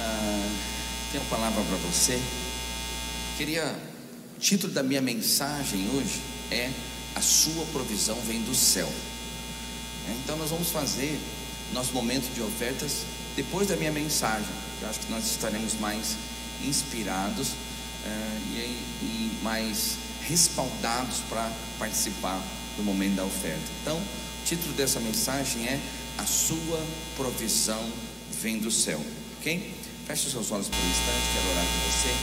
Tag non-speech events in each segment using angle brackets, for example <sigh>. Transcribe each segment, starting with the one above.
Ah, tenho uma palavra para você. Queria. O título da minha mensagem hoje é A Sua Provisão Vem do Céu. Então, nós vamos fazer nosso momento de ofertas depois da minha mensagem. Eu acho que nós estaremos mais inspirados uh, e, e mais respaldados para participar do momento da oferta. Então, o título dessa mensagem é A Sua Provisão Vem do Céu. Ok? Feche seus olhos por um instante, quero orar com você.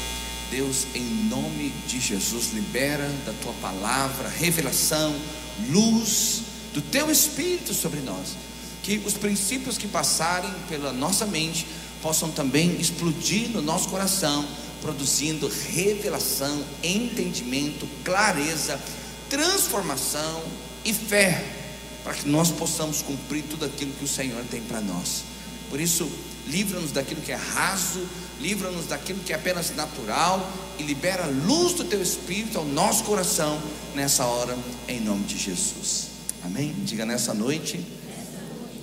Deus, em nome de Jesus, libera da tua palavra, revelação, luz do teu espírito sobre nós. Que os princípios que passarem pela nossa mente possam também explodir no nosso coração, produzindo revelação, entendimento, clareza, transformação e fé, para que nós possamos cumprir tudo aquilo que o Senhor tem para nós. Por isso, livra-nos daquilo que é raso, livra-nos daquilo que é apenas natural e libera a luz do teu espírito ao nosso coração nessa hora, em nome de Jesus. Amém? Diga nessa noite: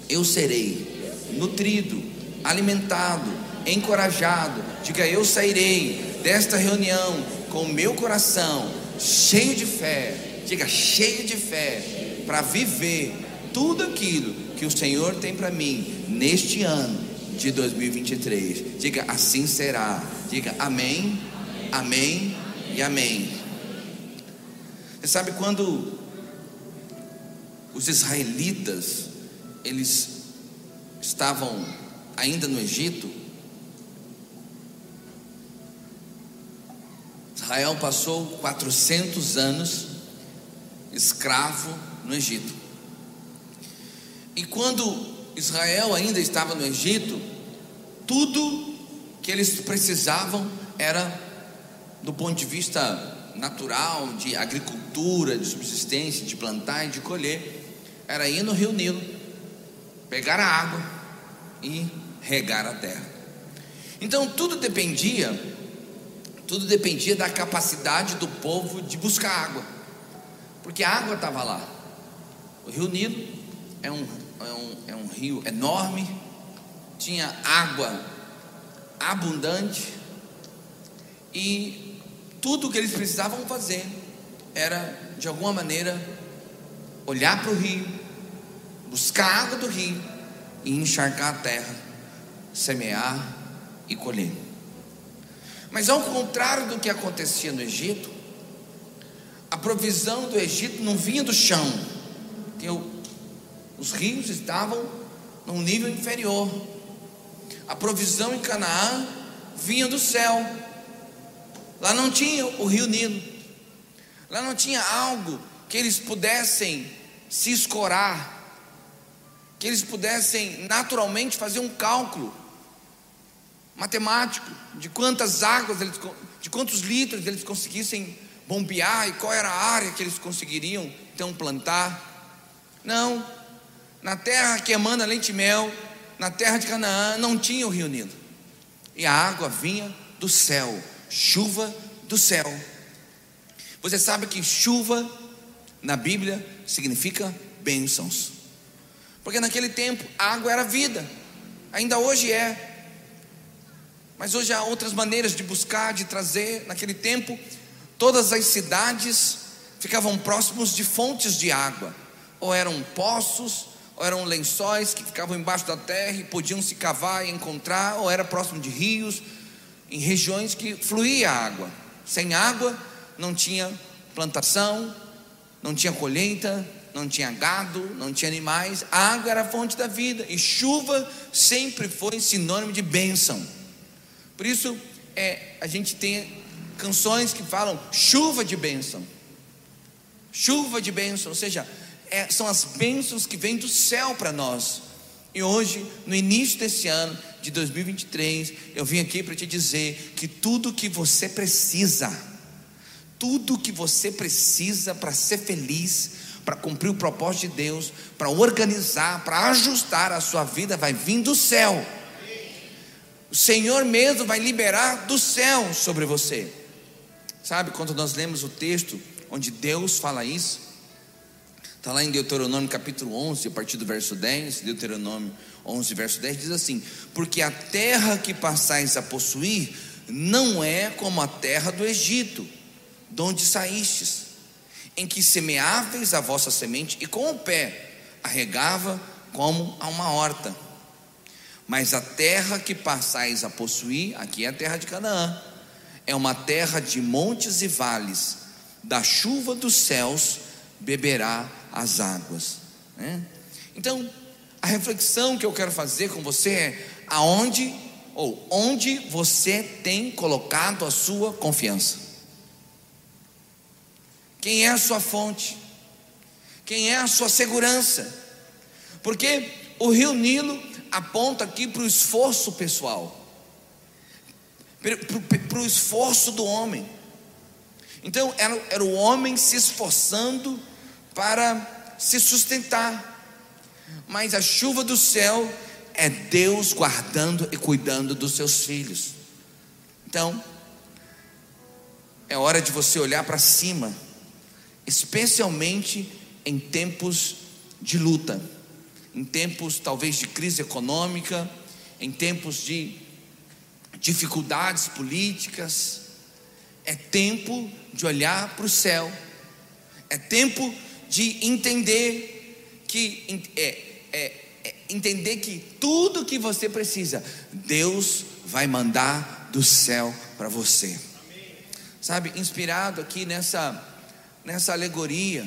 eu serei nutrido, alimentado, encorajado. Diga eu sairei desta reunião com o meu coração cheio de fé. Diga cheio de fé para viver tudo aquilo que o Senhor tem para mim neste ano de 2023. Diga assim será. Diga amém, amém, amém e amém. Você sabe quando os israelitas eles estavam ainda no Egito, Israel passou 400 anos escravo no Egito. E quando Israel ainda estava no Egito, tudo que eles precisavam era, do ponto de vista natural, de agricultura, de subsistência, de plantar e de colher, era ir no rio Nilo, pegar a água e regar a terra. Então tudo dependia, tudo dependia da capacidade do povo de buscar água, porque a água estava lá. O rio Nilo é um é um, é um rio enorme, tinha água abundante e tudo o que eles precisavam fazer era, de alguma maneira, olhar para o rio, buscar a água do rio e encharcar a terra, semear e colher. Mas ao contrário do que acontecia no Egito, a provisão do Egito não vinha do chão, eu os rios estavam num nível inferior. A provisão em Canaã vinha do céu. Lá não tinha o rio Nilo. Lá não tinha algo que eles pudessem se escorar, que eles pudessem naturalmente fazer um cálculo matemático de quantas águas, eles, de quantos litros eles conseguissem bombear e qual era a área que eles conseguiriam então plantar. Não, na terra que emana leite e mel, na terra de Canaã, não tinha o rio Nilo. E a água vinha do céu, chuva do céu. Você sabe que chuva na Bíblia significa bênçãos. Porque naquele tempo a água era vida, ainda hoje é. Mas hoje há outras maneiras de buscar, de trazer. Naquele tempo, todas as cidades ficavam próximos de fontes de água, ou eram poços, eram lençóis que ficavam embaixo da terra e podiam se cavar e encontrar, ou era próximo de rios, em regiões que fluía água. Sem água não tinha plantação, não tinha colheita, não tinha gado, não tinha animais. A água era a fonte da vida e chuva sempre foi sinônimo de bênção. Por isso é, a gente tem canções que falam chuva de bênção. Chuva de bênção, ou seja, é, são as bênçãos que vêm do céu para nós. E hoje, no início desse ano de 2023, eu vim aqui para te dizer que tudo que você precisa, tudo que você precisa para ser feliz, para cumprir o propósito de Deus, para organizar, para ajustar a sua vida, vai vir do céu. O Senhor mesmo vai liberar do céu sobre você. Sabe quando nós lemos o texto onde Deus fala isso? Está lá em Deuteronômio capítulo 11, a partir do verso 10, Deuteronômio 11, verso 10, diz assim: Porque a terra que passais a possuir não é como a terra do Egito, de onde saístes, em que semeáveis a vossa semente e com o pé arregava como a uma horta. Mas a terra que passais a possuir, aqui é a terra de Canaã, é uma terra de montes e vales, da chuva dos céus beberá as águas. Né? Então, a reflexão que eu quero fazer com você é aonde ou onde você tem colocado a sua confiança. Quem é a sua fonte? Quem é a sua segurança? Porque o rio Nilo aponta aqui para o esforço pessoal, para o esforço do homem. Então, era, era o homem se esforçando para se sustentar. Mas a chuva do céu é Deus guardando e cuidando dos seus filhos. Então, é hora de você olhar para cima, especialmente em tempos de luta, em tempos talvez de crise econômica, em tempos de dificuldades políticas. É tempo de olhar para o céu, é tempo de entender que é, é, é, entender que tudo que você precisa, Deus vai mandar do céu para você. Sabe, inspirado aqui nessa nessa alegoria,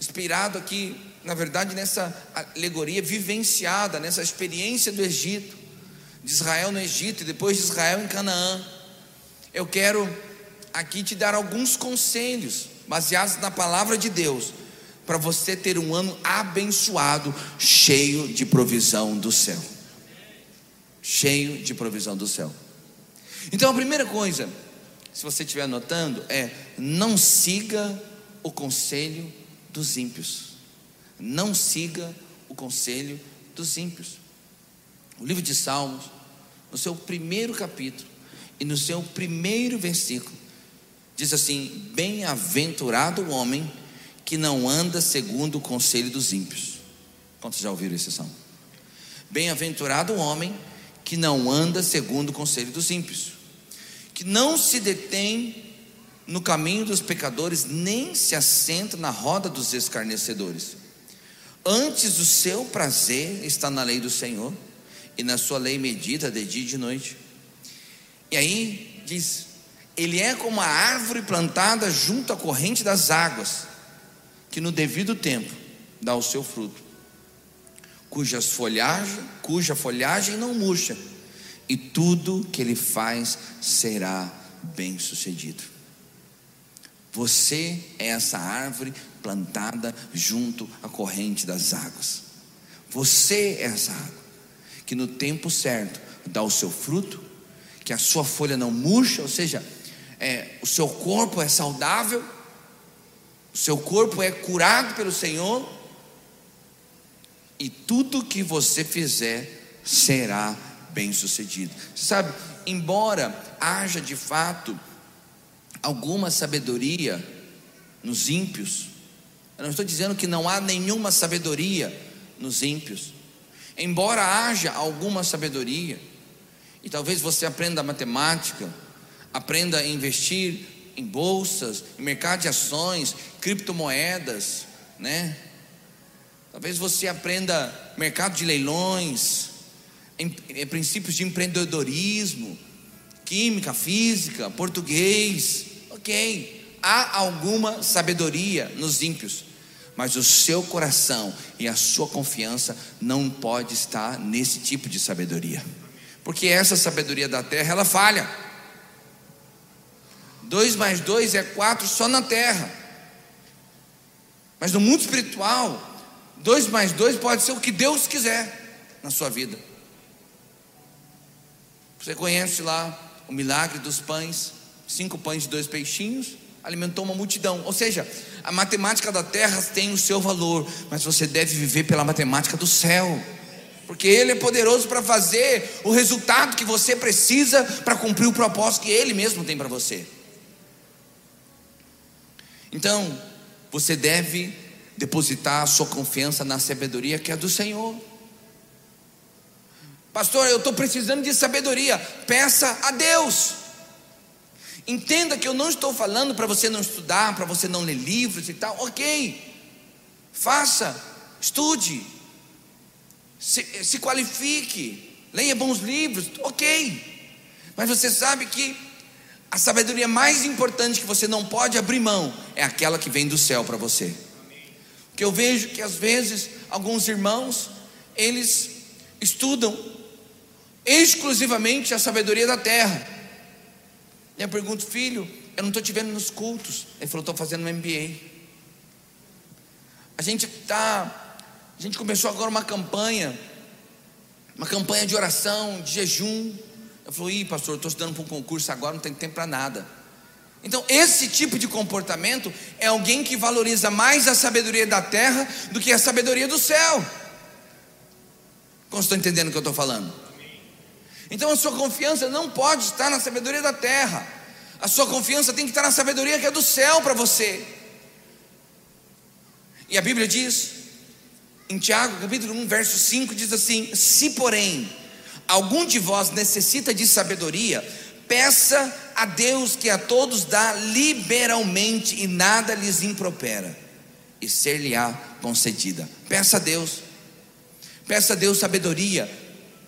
inspirado aqui, na verdade, nessa alegoria vivenciada, nessa experiência do Egito, de Israel no Egito e depois de Israel em Canaã. Eu quero aqui te dar alguns conselhos baseados na palavra de Deus, para você ter um ano abençoado, cheio de provisão do céu. Cheio de provisão do céu. Então a primeira coisa, se você estiver anotando, é não siga o conselho dos ímpios. Não siga o conselho dos ímpios. O livro de Salmos, no seu primeiro capítulo e no seu primeiro versículo, Diz assim: Bem-aventurado o homem que não anda segundo o conselho dos ímpios. Quantos já ouviram esse salmo? Bem-aventurado o homem que não anda segundo o conselho dos ímpios, que não se detém no caminho dos pecadores, nem se assenta na roda dos escarnecedores. Antes o seu prazer está na lei do Senhor, e na sua lei medita de dia e de noite. E aí diz: ele é como a árvore plantada junto à corrente das águas, que no devido tempo dá o seu fruto, cujas folhagem, cuja folhagem não murcha, e tudo que ele faz será bem sucedido. Você é essa árvore plantada junto à corrente das águas. Você é essa água que no tempo certo dá o seu fruto, que a sua folha não murcha, ou seja, é, o seu corpo é saudável, o seu corpo é curado pelo Senhor, e tudo que você fizer será bem sucedido. Sabe, embora haja de fato alguma sabedoria nos ímpios, eu não estou dizendo que não há nenhuma sabedoria nos ímpios, embora haja alguma sabedoria, e talvez você aprenda matemática, aprenda a investir em bolsas, em mercado de ações, criptomoedas, né? Talvez você aprenda mercado de leilões, em, em princípios de empreendedorismo, química, física, português, ok. Há alguma sabedoria nos ímpios, mas o seu coração e a sua confiança não pode estar nesse tipo de sabedoria, porque essa sabedoria da terra ela falha. 2 mais 2 é 4 só na terra. Mas no mundo espiritual, 2 mais 2 pode ser o que Deus quiser na sua vida. Você conhece lá o milagre dos pães, cinco pães e dois peixinhos, alimentou uma multidão. Ou seja, a matemática da terra tem o seu valor, mas você deve viver pela matemática do céu. Porque Ele é poderoso para fazer o resultado que você precisa para cumprir o propósito que Ele mesmo tem para você. Então, você deve depositar a sua confiança na sabedoria que é do Senhor. Pastor, eu estou precisando de sabedoria. Peça a Deus. Entenda que eu não estou falando para você não estudar, para você não ler livros e tal. Ok, faça, estude, se, se qualifique, leia bons livros. Ok, mas você sabe que a sabedoria mais importante que você não pode abrir mão é aquela que vem do céu para você. Porque eu vejo que às vezes alguns irmãos eles estudam exclusivamente a sabedoria da terra. E eu pergunto, filho, eu não estou te vendo nos cultos. Ele falou, estou fazendo um MBA. A gente tá, a gente começou agora uma campanha, uma campanha de oração, de jejum. Eu falei, ih, pastor, estou estudando para um concurso agora, não tenho tempo para nada. Então, esse tipo de comportamento é alguém que valoriza mais a sabedoria da terra do que a sabedoria do céu. Como estão entendendo o que eu estou falando? Então a sua confiança não pode estar na sabedoria da terra. A sua confiança tem que estar na sabedoria que é do céu para você. E a Bíblia diz, em Tiago, capítulo 1, verso 5, diz assim: Se porém algum de vós necessita de sabedoria, peça a Deus que a todos dá liberalmente e nada lhes impropera, e ser-lhe-á concedida. Peça a Deus, peça a Deus sabedoria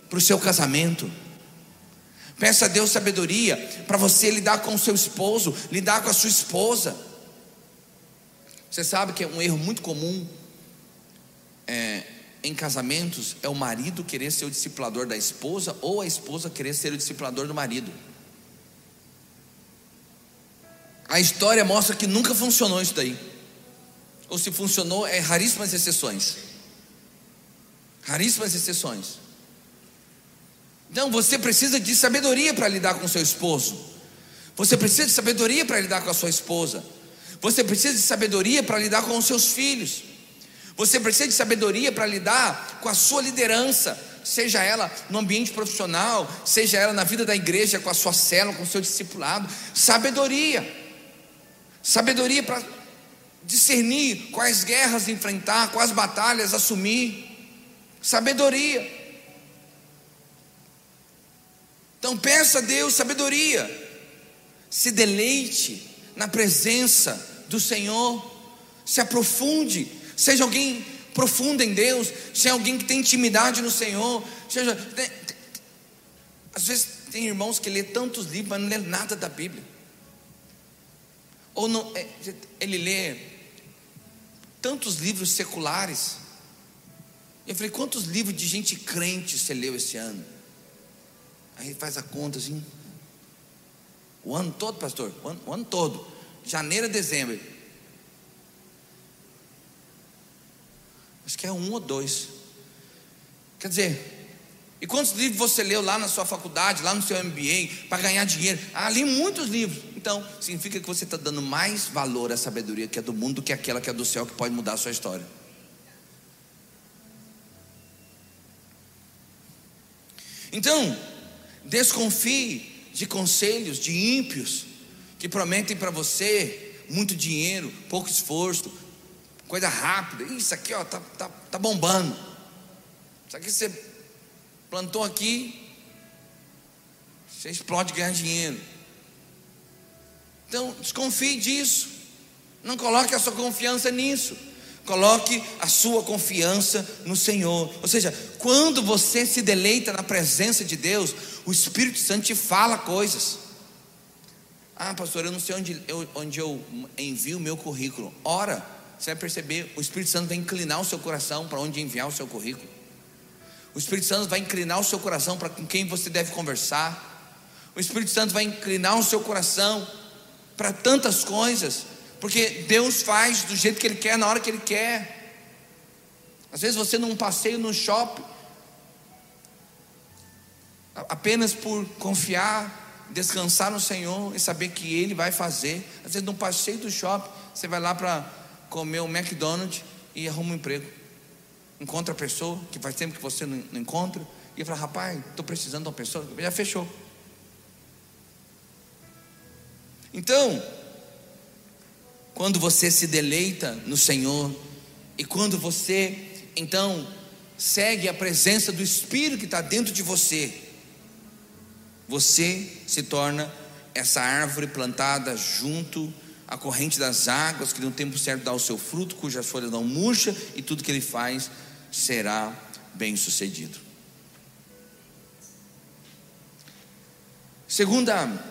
para o seu casamento Peça a Deus sabedoria para você lidar com o seu esposo, lidar com a sua esposa. Você sabe que é um erro muito comum é, em casamentos é o marido querer ser o discipulador da esposa ou a esposa querer ser o discipulador do marido. A história mostra que nunca funcionou isso daí. Ou se funcionou, é raríssimas exceções. Raríssimas exceções. Então você precisa de sabedoria para lidar com seu esposo. Você precisa de sabedoria para lidar com a sua esposa. Você precisa de sabedoria para lidar com os seus filhos. Você precisa de sabedoria para lidar com a sua liderança, seja ela no ambiente profissional, seja ela na vida da igreja, com a sua célula, com o seu discipulado. Sabedoria. Sabedoria para discernir quais guerras enfrentar, quais batalhas assumir. Sabedoria. Então peça a Deus sabedoria, se deleite na presença do Senhor, se aprofunde, seja alguém profundo em Deus, seja alguém que tem intimidade no Senhor, seja. Tem, tem, às vezes tem irmãos que lê tantos livros, mas não lê nada da Bíblia. Ou não, é, ele lê tantos livros seculares. Eu falei, quantos livros de gente crente você leu esse ano? Aí faz a conta assim. O ano todo, pastor? O ano, o ano todo. Janeiro a dezembro. Acho que é um ou dois. Quer dizer, e quantos livros você leu lá na sua faculdade, lá no seu MBA, para ganhar dinheiro? Ah, li muitos livros. Então, significa que você está dando mais valor à sabedoria que é do mundo do que aquela que é do céu, que pode mudar a sua história. Então, Desconfie de conselhos de ímpios que prometem para você muito dinheiro, pouco esforço, coisa rápida. Isso aqui ó, tá, tá, tá bombando. Isso aqui você plantou aqui, você explode ganhar dinheiro. Então, desconfie disso. Não coloque a sua confiança nisso. Coloque a sua confiança no Senhor. Ou seja, quando você se deleita na presença de Deus, o Espírito Santo te fala coisas. Ah, pastor, eu não sei onde eu, onde eu envio o meu currículo. Ora, você vai perceber, o Espírito Santo vai inclinar o seu coração para onde enviar o seu currículo. O Espírito Santo vai inclinar o seu coração para com quem você deve conversar. O Espírito Santo vai inclinar o seu coração para tantas coisas, porque Deus faz do jeito que Ele quer, na hora que Ele quer. Às vezes você num passeio no shopping, apenas por confiar, descansar no Senhor e saber que Ele vai fazer. Às vezes, num passeio do shopping, você vai lá para comer o McDonald's e arruma um emprego. Encontra a pessoa que faz tempo que você não, encontra e fala: Rapaz, estou precisando de uma pessoa. Já fechou. Então, quando você se deleita no Senhor E quando você, então, segue a presença do Espírito que está dentro de você, você se torna essa árvore plantada junto à corrente das águas, que no tempo certo dá o seu fruto, cujas folhas não murcha, e tudo que ele faz será bem sucedido. Segunda,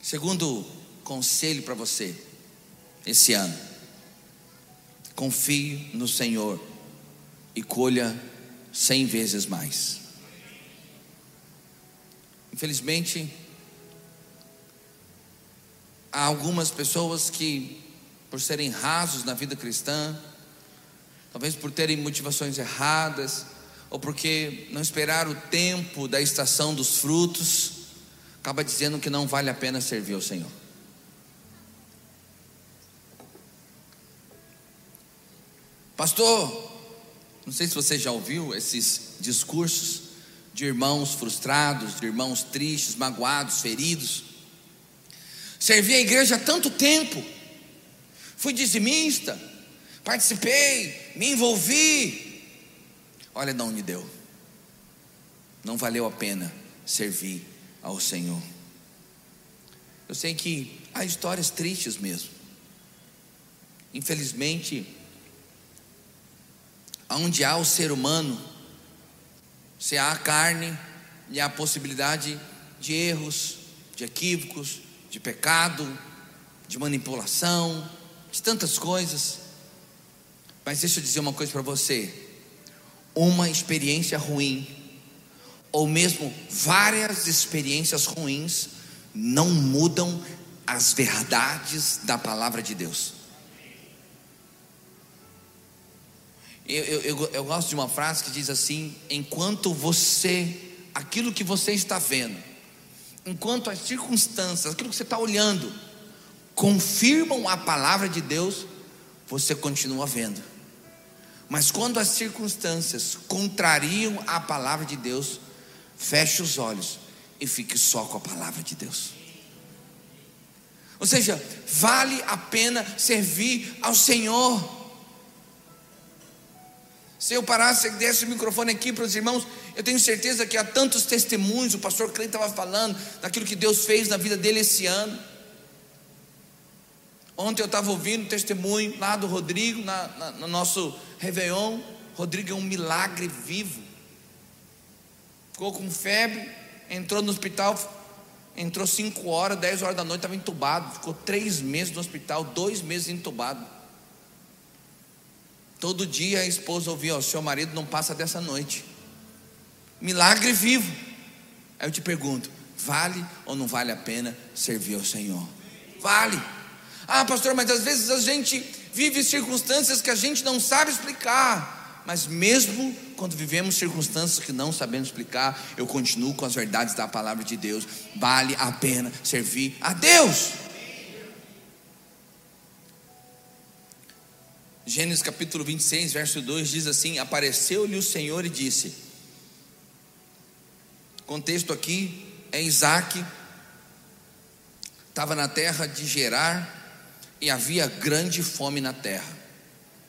segundo conselho para você esse ano: confie no Senhor e colha cem vezes mais. Infelizmente, há algumas pessoas que, por serem rasos na vida cristã, talvez por terem motivações erradas, ou porque não esperaram o tempo da estação dos frutos, acaba dizendo que não vale a pena servir ao Senhor. Pastor, não sei se você já ouviu esses discursos de irmãos frustrados, de irmãos tristes, magoados, feridos. Servi a igreja há tanto tempo, fui dizimista, participei, me envolvi. Olha de onde deu. Não valeu a pena servir ao Senhor. Eu sei que há histórias tristes mesmo. Infelizmente, onde há o ser humano, se há carne e há possibilidade de erros, de equívocos, de pecado, de manipulação, de tantas coisas. Mas deixa eu dizer uma coisa para você: uma experiência ruim, ou mesmo várias experiências ruins, não mudam as verdades da palavra de Deus. Eu, eu, eu, gosto de uma frase que diz assim: enquanto você, aquilo que você está vendo, enquanto as circunstâncias, aquilo que você está olhando, confirmam a palavra de Deus, você continua vendo. Mas quando as circunstâncias contrariam a palavra de Deus, feche os olhos e fique só com a palavra de Deus. Ou seja, vale a pena servir ao Senhor. Se eu parasse e desse o microfone aqui para os irmãos, eu tenho certeza que há tantos testemunhos, o pastor Cleiton estava falando daquilo que Deus fez na vida dele esse ano. Ontem eu estava ouvindo um testemunho lá do Rodrigo, na, na, no nosso Réveillon. Rodrigo é um milagre vivo. Ficou com febre, entrou no hospital, entrou 5 horas, 10 horas da noite, estava entubado. Ficou três meses no hospital, dois meses entubado. Todo dia a esposa ouvia: o seu marido não passa dessa noite. Milagre vivo. Aí eu te pergunto: vale ou não vale a pena servir ao Senhor? Vale. Ah, pastor, mas às vezes a gente vive circunstâncias que a gente não sabe explicar. Mas mesmo quando vivemos circunstâncias que não sabemos explicar, eu continuo com as verdades da palavra de Deus. Vale a pena servir a Deus. Gênesis capítulo 26, verso 2 diz assim: Apareceu-lhe o Senhor e disse. Contexto aqui é Isaac, estava na terra de Gerar e havia grande fome na terra.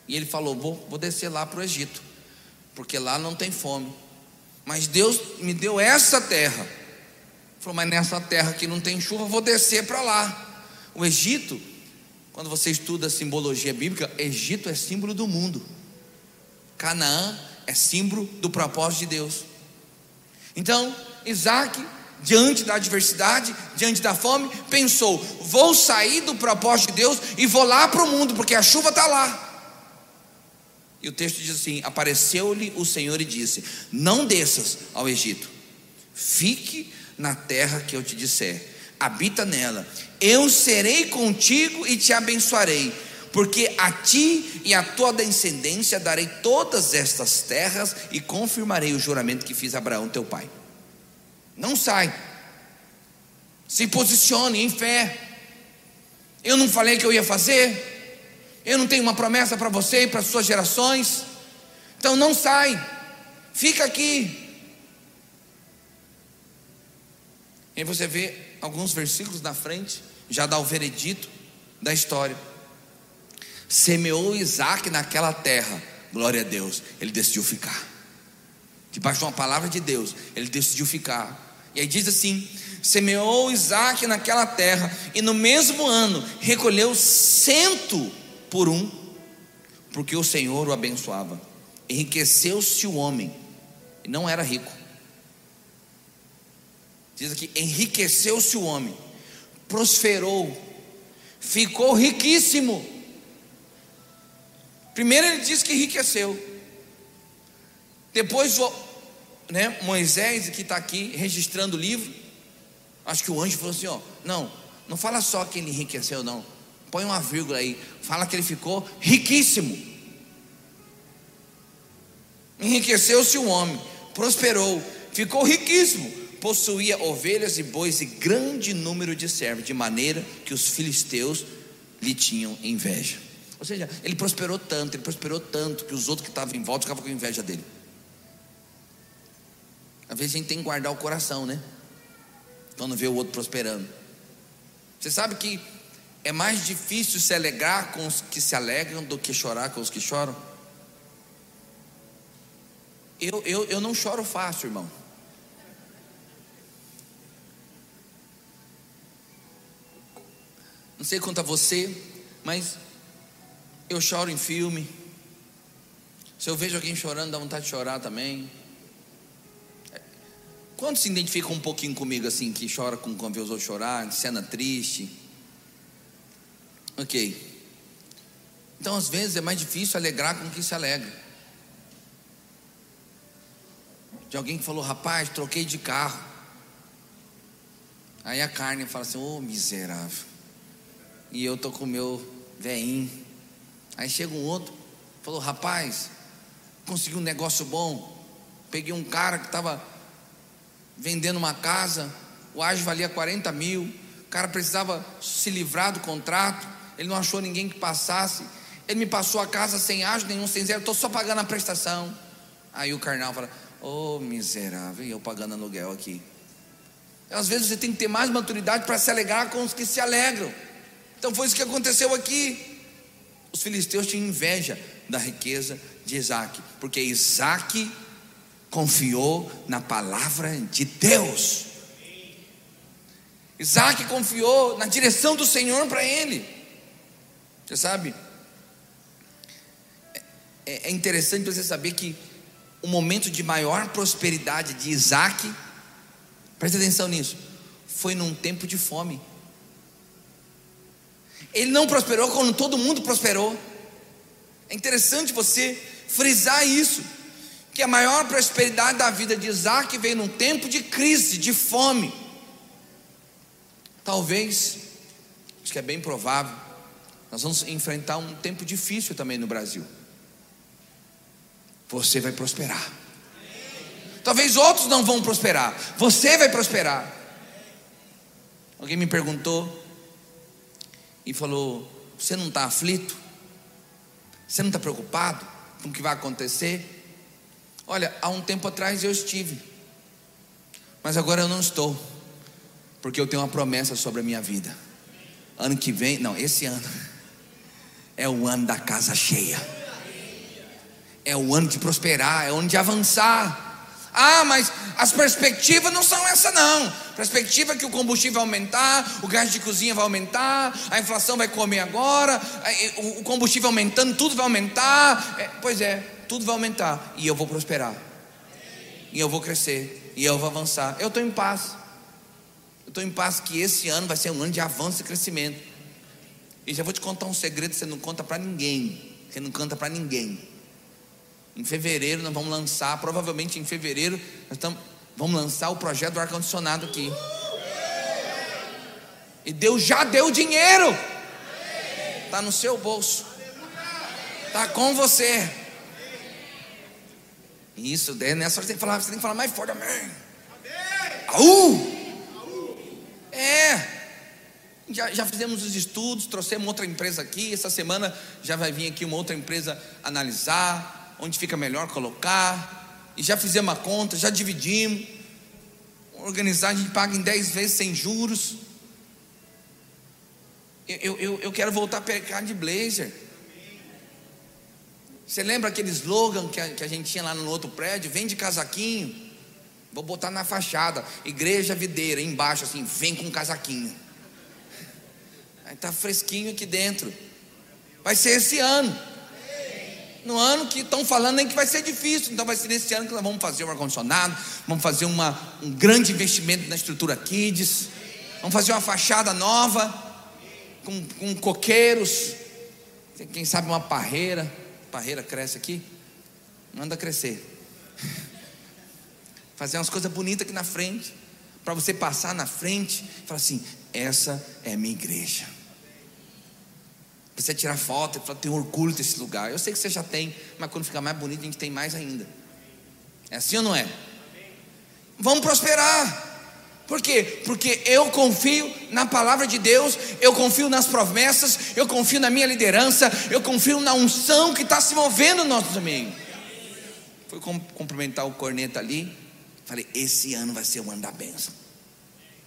E ele falou: Vou, vou descer lá para o Egito, porque lá não tem fome. Mas Deus me deu essa terra. Falou, mas nessa terra que não tem chuva, vou descer para lá. O Egito quando você estuda simbologia bíblica, Egito é símbolo do mundo. Canaã é símbolo do propósito de Deus. Então, Isaac, diante da adversidade, diante da fome, pensou: vou sair do propósito de Deus e vou lá para o mundo, porque a chuva está lá. E o texto diz assim: Apareceu-lhe o Senhor e disse: Não desças ao Egito, fique na terra que eu te disser, habita nela, eu serei contigo e te abençoarei, porque a ti e a tua descendência darei todas estas terras e confirmarei o juramento que fiz a Abraão teu pai. Não sai, se posicione em fé. Eu não falei que eu ia fazer, eu não tenho uma promessa para você e para as suas gerações, então não sai, fica aqui. E você vê alguns versículos na frente, já dá o veredito da história. semeou Isaac naquela terra, glória a Deus, ele decidiu ficar. Debaixo de uma palavra de Deus, ele decidiu ficar. E aí diz assim: semeou Isaac naquela terra, e no mesmo ano recolheu cento por um, porque o Senhor o abençoava. Enriqueceu-se o homem, e não era rico. Diz aqui: enriqueceu-se o homem, prosperou, ficou riquíssimo. Primeiro ele diz que enriqueceu. Depois, né, Moisés, que está aqui registrando o livro, acho que o anjo falou assim: ó, não, não fala só que ele enriqueceu, não. Põe uma vírgula aí. Fala que ele ficou riquíssimo. Enriqueceu-se o homem, prosperou, ficou riquíssimo. Possuía ovelhas e bois e grande número de servos, de maneira que os filisteus lhe tinham inveja. Ou seja, ele prosperou tanto, ele prosperou tanto que os outros que estavam em volta ficavam com inveja dele. Às vezes a gente tem que guardar o coração, né? Quando vê o outro prosperando. Você sabe que é mais difícil se alegrar com os que se alegram do que chorar com os que choram? Eu, eu, eu não choro fácil, irmão. Não sei quanto a você, mas eu choro em filme. Se eu vejo alguém chorando, dá vontade de chorar também. Quantos se identificam um pouquinho comigo assim, que chora com quando vê os outros chorar, cena triste? Ok. Então, às vezes, é mais difícil alegrar com quem se alegra. De alguém que falou, rapaz, troquei de carro. Aí a carne fala assim, ô oh, miserável. E eu tô com o meu veinho. Aí chega um outro, falou: Rapaz, consegui um negócio bom. Peguei um cara que estava vendendo uma casa, o ágio valia 40 mil. O cara precisava se livrar do contrato, ele não achou ninguém que passasse. Ele me passou a casa sem ágio nenhum, sem zero, estou só pagando a prestação. Aí o carnal fala: Ô oh, miserável, eu pagando aluguel aqui. Às vezes você tem que ter mais maturidade para se alegrar com os que se alegram. Então foi isso que aconteceu aqui. Os filisteus tinham inveja da riqueza de Isaac, porque Isaac confiou na palavra de Deus. Isaac confiou na direção do Senhor para ele. Você sabe? É, é interessante você saber que o momento de maior prosperidade de Isaac, preste atenção nisso, foi num tempo de fome. Ele não prosperou quando todo mundo prosperou. É interessante você frisar isso, que a maior prosperidade da vida de Isaac veio num tempo de crise, de fome. Talvez, acho que é bem provável, nós vamos enfrentar um tempo difícil também no Brasil. Você vai prosperar. Talvez outros não vão prosperar, você vai prosperar. Alguém me perguntou e falou: Você não está aflito? Você não está preocupado com o que vai acontecer? Olha, há um tempo atrás eu estive, mas agora eu não estou, porque eu tenho uma promessa sobre a minha vida. Ano que vem, não, esse ano, é o ano da casa cheia, é o ano de prosperar, é o ano de avançar. Ah, mas as perspectivas não são essa não. Perspectiva é que o combustível vai aumentar, o gás de cozinha vai aumentar, a inflação vai comer agora, o combustível aumentando, tudo vai aumentar. É, pois é, tudo vai aumentar e eu vou prosperar. E eu vou crescer e eu vou avançar. Eu estou em paz. Eu estou em paz que esse ano vai ser um ano de avanço e crescimento. E já vou te contar um segredo que você não conta para ninguém. Você não canta para ninguém. Em fevereiro nós vamos lançar, provavelmente em fevereiro, nós vamos lançar o projeto do ar-condicionado aqui. E Deus já deu dinheiro. Está no seu bolso. Está com você. Isso, nessa hora você tem que falar, você tem que falar mais forte, amém. Aú! É. Já, já fizemos os estudos, trouxemos outra empresa aqui. Essa semana já vai vir aqui uma outra empresa analisar onde fica melhor colocar, e já fizemos a conta, já dividimos. Organizar, a gente paga em 10 vezes sem juros. Eu, eu, eu quero voltar a pecar de blazer. Você lembra aquele slogan que a, que a gente tinha lá no outro prédio? Vem de casaquinho. Vou botar na fachada, igreja videira, embaixo assim, vem com casaquinho. Aí tá fresquinho aqui dentro. Vai ser esse ano. No ano que estão falando nem que vai ser difícil, então vai ser nesse ano que nós vamos fazer um ar-condicionado, vamos fazer uma, um grande investimento na estrutura Kids, vamos fazer uma fachada nova, com, com coqueiros, quem sabe uma parreira, parreira cresce aqui, manda crescer. <laughs> Fazer umas coisas bonitas aqui na frente, para você passar na frente e falar assim: essa é minha igreja. Você tirar foto e falar, tenho orgulho desse lugar. Eu sei que você já tem, mas quando fica mais bonito, a gente tem mais ainda. É assim ou não é? Vamos prosperar. Por quê? Porque eu confio na palavra de Deus, eu confio nas promessas, eu confio na minha liderança, eu confio na unção que está se movendo no nosso meio. Fui cumprimentar o corneta ali, falei: esse ano vai ser o ano da bênção.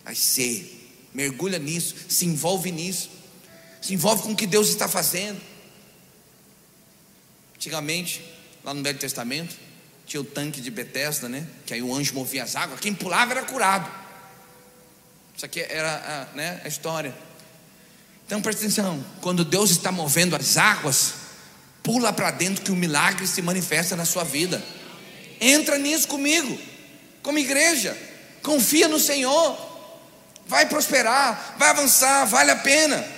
Vai ser. Mergulha nisso, se envolve nisso se envolve com o que Deus está fazendo. Antigamente, lá no Velho Testamento, tinha o tanque de Betesda, né? Que aí o anjo movia as águas, quem pulava era curado. Isso aqui era a, né, a história. Então presta atenção: quando Deus está movendo as águas, pula para dentro que o milagre se manifesta na sua vida. Entra nisso comigo, como igreja. Confia no Senhor. Vai prosperar, vai avançar, vale a pena.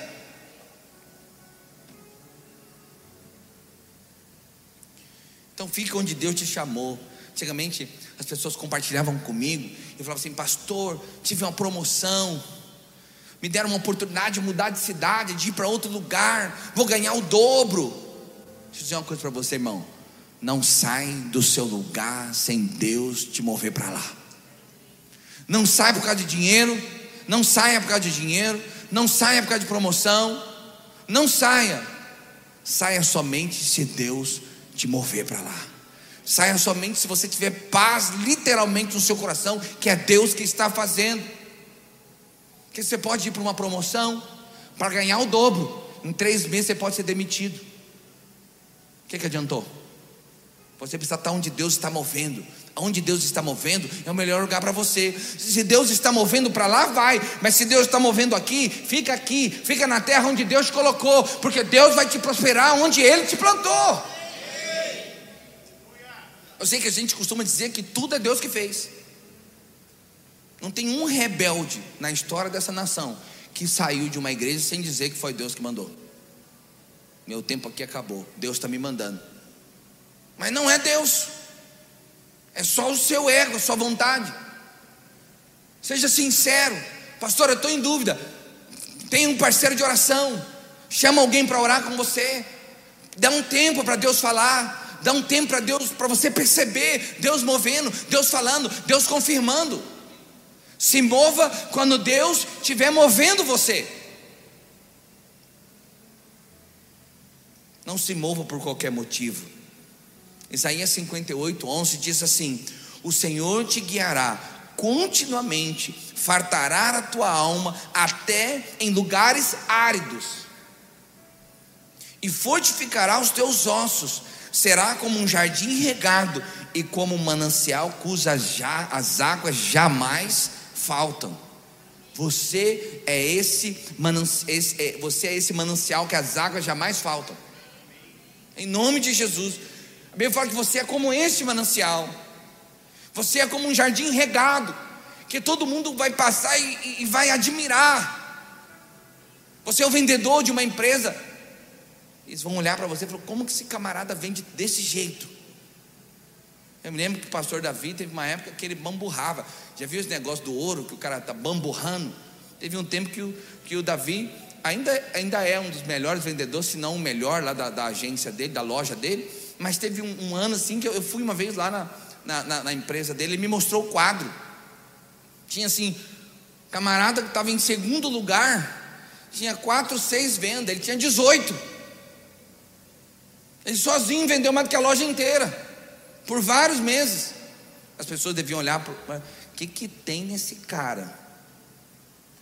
Então fica onde Deus te chamou. Antigamente as pessoas compartilhavam comigo e falavam assim: Pastor, tive uma promoção, me deram uma oportunidade de mudar de cidade, de ir para outro lugar, vou ganhar o dobro. Deixa eu dizer uma coisa para você, irmão: não sai do seu lugar sem Deus te mover para lá. Não sai por causa de dinheiro, não saia por causa de dinheiro, não saia por causa de promoção, não saia. Saia somente se Deus te mover para lá. Saia somente se você tiver paz, literalmente, no seu coração, que é Deus que está fazendo. Que você pode ir para uma promoção para ganhar o dobro. Em três meses você pode ser demitido. O que, que adiantou? Você precisa estar onde Deus está movendo. Onde Deus está movendo é o melhor lugar para você. Se Deus está movendo para lá, vai. Mas se Deus está movendo aqui, fica aqui. Fica na terra onde Deus colocou. Porque Deus vai te prosperar onde Ele te plantou. Eu sei que a gente costuma dizer que tudo é Deus que fez. Não tem um rebelde na história dessa nação que saiu de uma igreja sem dizer que foi Deus que mandou. Meu tempo aqui acabou, Deus está me mandando. Mas não é Deus, é só o seu ego, a sua vontade. Seja sincero, pastor, eu estou em dúvida. Tem um parceiro de oração, chama alguém para orar com você, dá um tempo para Deus falar, Dá um tempo para Deus, para você perceber Deus movendo, Deus falando, Deus confirmando. Se mova quando Deus estiver movendo você. Não se mova por qualquer motivo. Isaías 58, 11 diz assim: O Senhor te guiará continuamente, fartará a tua alma até em lugares áridos, e fortificará os teus ossos será como um jardim regado e como um manancial cujas já, as águas jamais faltam. Você é esse, é, você é esse manancial que as águas jamais faltam. Em nome de Jesus. A Bíblia fala que você é como esse manancial. Você é como um jardim regado, que todo mundo vai passar e, e vai admirar. Você é o vendedor de uma empresa eles vão olhar para você e falar: como que esse camarada vende desse jeito? Eu me lembro que o pastor Davi teve uma época que ele bamburrava. Já viu esse negócio do ouro que o cara está bamburrando? Teve um tempo que o, que o Davi ainda, ainda é um dos melhores vendedores, se não o melhor lá da, da agência dele, da loja dele. Mas teve um, um ano assim que eu, eu, fui uma vez lá na, na, na, na empresa dele, ele me mostrou o quadro. Tinha assim, camarada que estava em segundo lugar, tinha quatro, seis vendas, ele tinha 18. Ele sozinho vendeu mais do que a loja inteira, por vários meses. As pessoas deviam olhar para o que, que tem nesse cara?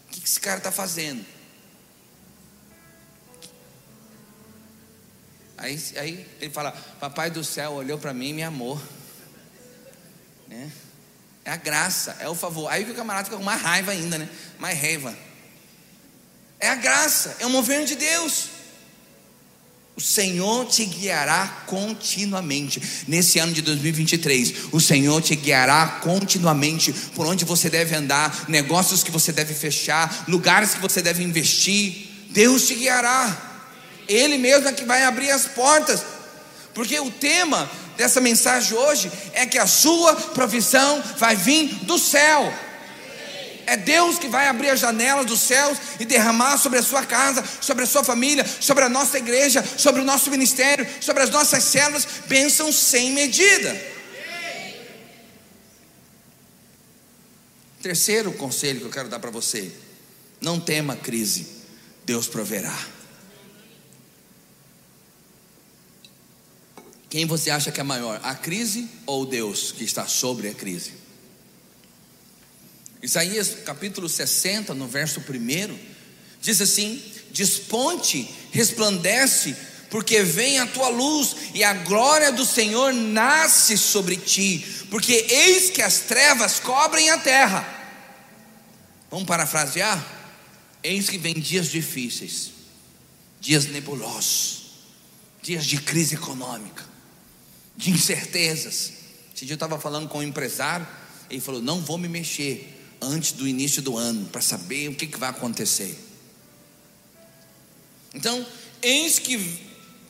O que, que esse cara está fazendo? Aí, aí ele fala: Papai do céu olhou para mim e me amou. É. é a graça, é o favor. Aí o camarada fica com mais raiva ainda, né? Mais raiva. É a graça, é o mover de Deus. O Senhor te guiará continuamente. Nesse ano de 2023, o Senhor te guiará continuamente por onde você deve andar, negócios que você deve fechar, lugares que você deve investir. Deus te guiará. Ele mesmo é que vai abrir as portas. Porque o tema dessa mensagem hoje é que a sua provisão vai vir do céu. É Deus que vai abrir as janelas dos céus e derramar sobre a sua casa, sobre a sua família, sobre a nossa igreja, sobre o nosso ministério, sobre as nossas células, bênçãos sem medida. Terceiro conselho que eu quero dar para você: não tema crise, Deus proverá. Quem você acha que é maior, a crise ou Deus que está sobre a crise? Isaías capítulo 60, no verso 1, diz assim: Desponte, resplandece, porque vem a tua luz e a glória do Senhor nasce sobre ti, porque eis que as trevas cobrem a terra. Vamos parafrasear? Eis que vem dias difíceis, dias nebulosos, dias de crise econômica, de incertezas. Esse dia eu estava falando com um empresário, ele falou: Não vou me mexer, antes do início do ano, para saber o que, que vai acontecer. Então, eis que,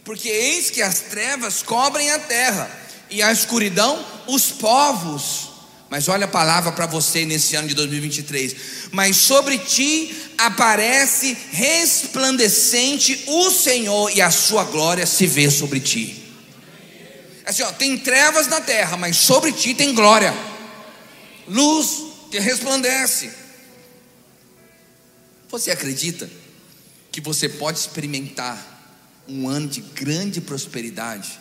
porque eis que as trevas cobrem a terra, e a escuridão os povos. Mas olha a palavra para você nesse ano de 2023. Mas sobre ti aparece resplandecente o Senhor, e a sua glória se vê sobre ti. Assim, ó, tem trevas na terra, mas sobre ti tem glória, luz que resplandece. Você acredita que você pode experimentar um ano de grande prosperidade,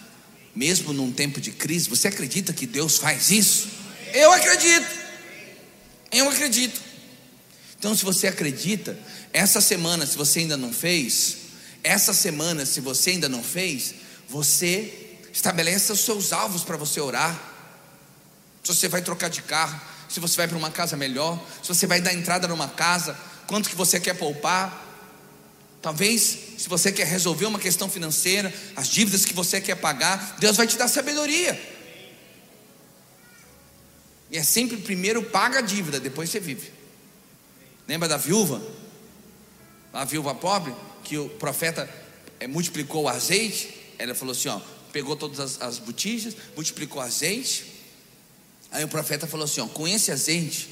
mesmo num tempo de crise? Você acredita que Deus faz isso? Eu acredito. Eu acredito. Então, se você acredita, essa semana, se você ainda não fez, essa semana, se você ainda não fez, você estabeleça os seus alvos para você orar. Se você vai trocar de carro, se você vai para uma casa melhor, se você vai dar entrada numa casa, quanto que você quer poupar. Talvez, se você quer resolver uma questão financeira, as dívidas que você quer pagar, Deus vai te dar sabedoria. E é sempre primeiro paga a dívida, depois você vive. Lembra da viúva? A viúva pobre, que o profeta é, multiplicou o azeite. Ela falou assim: ó, pegou todas as, as botijas, multiplicou azeite, Aí o profeta falou assim: ó, com esse azeite,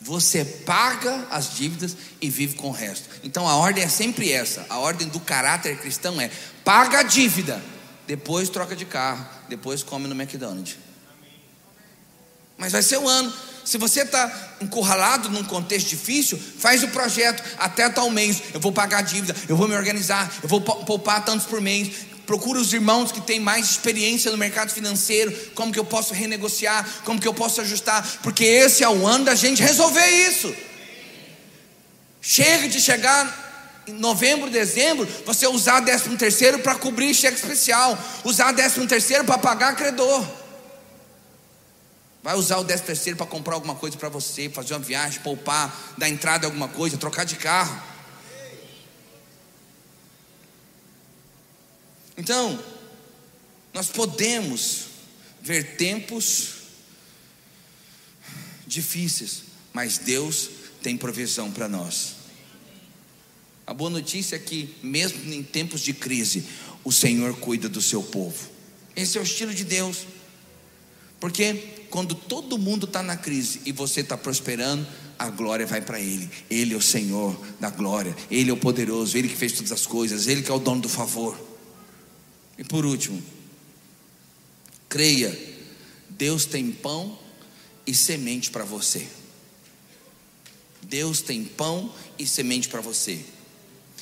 você paga as dívidas e vive com o resto. Então a ordem é sempre essa: a ordem do caráter cristão é paga a dívida, depois troca de carro, depois come no McDonald's. Mas vai ser um ano. Se você está encurralado num contexto difícil, faz o projeto até tal mês. Eu vou pagar a dívida, eu vou me organizar, eu vou poupar tantos por mês, procura os irmãos que têm mais experiência no mercado financeiro, como que eu posso renegociar, como que eu posso ajustar, porque esse é o ano da gente resolver isso. Chega de chegar em novembro, dezembro, você usar 13 terceiro para cobrir cheque especial, usar 13 terceiro para pagar credor. Vai usar o 13 terceiro para comprar alguma coisa para você, fazer uma viagem, poupar, dar entrada em alguma coisa, trocar de carro. Então, nós podemos ver tempos difíceis, mas Deus tem provisão para nós. A boa notícia é que, mesmo em tempos de crise, o Senhor cuida do seu povo. Esse é o estilo de Deus. Porque quando todo mundo está na crise e você está prosperando, a glória vai para Ele. Ele é o Senhor da glória, Ele é o poderoso, Ele que fez todas as coisas, Ele que é o dono do favor. E por último, creia, Deus tem pão e semente para você. Deus tem pão e semente para você.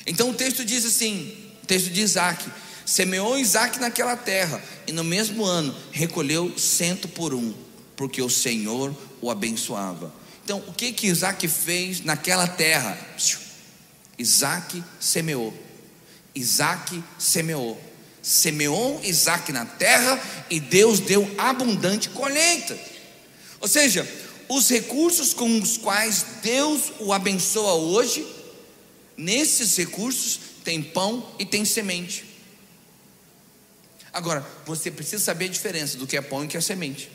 Então o texto diz assim: o texto de Isaac: semeou Isaac naquela terra, e no mesmo ano recolheu cento por um, porque o Senhor o abençoava. Então, o que que Isaac fez naquela terra? Isaac semeou. Isaac semeou. Semeou Isaac na terra e Deus deu abundante colheita. Ou seja, os recursos com os quais Deus o abençoa hoje, nesses recursos tem pão e tem semente. Agora, você precisa saber a diferença do que é pão e que é semente.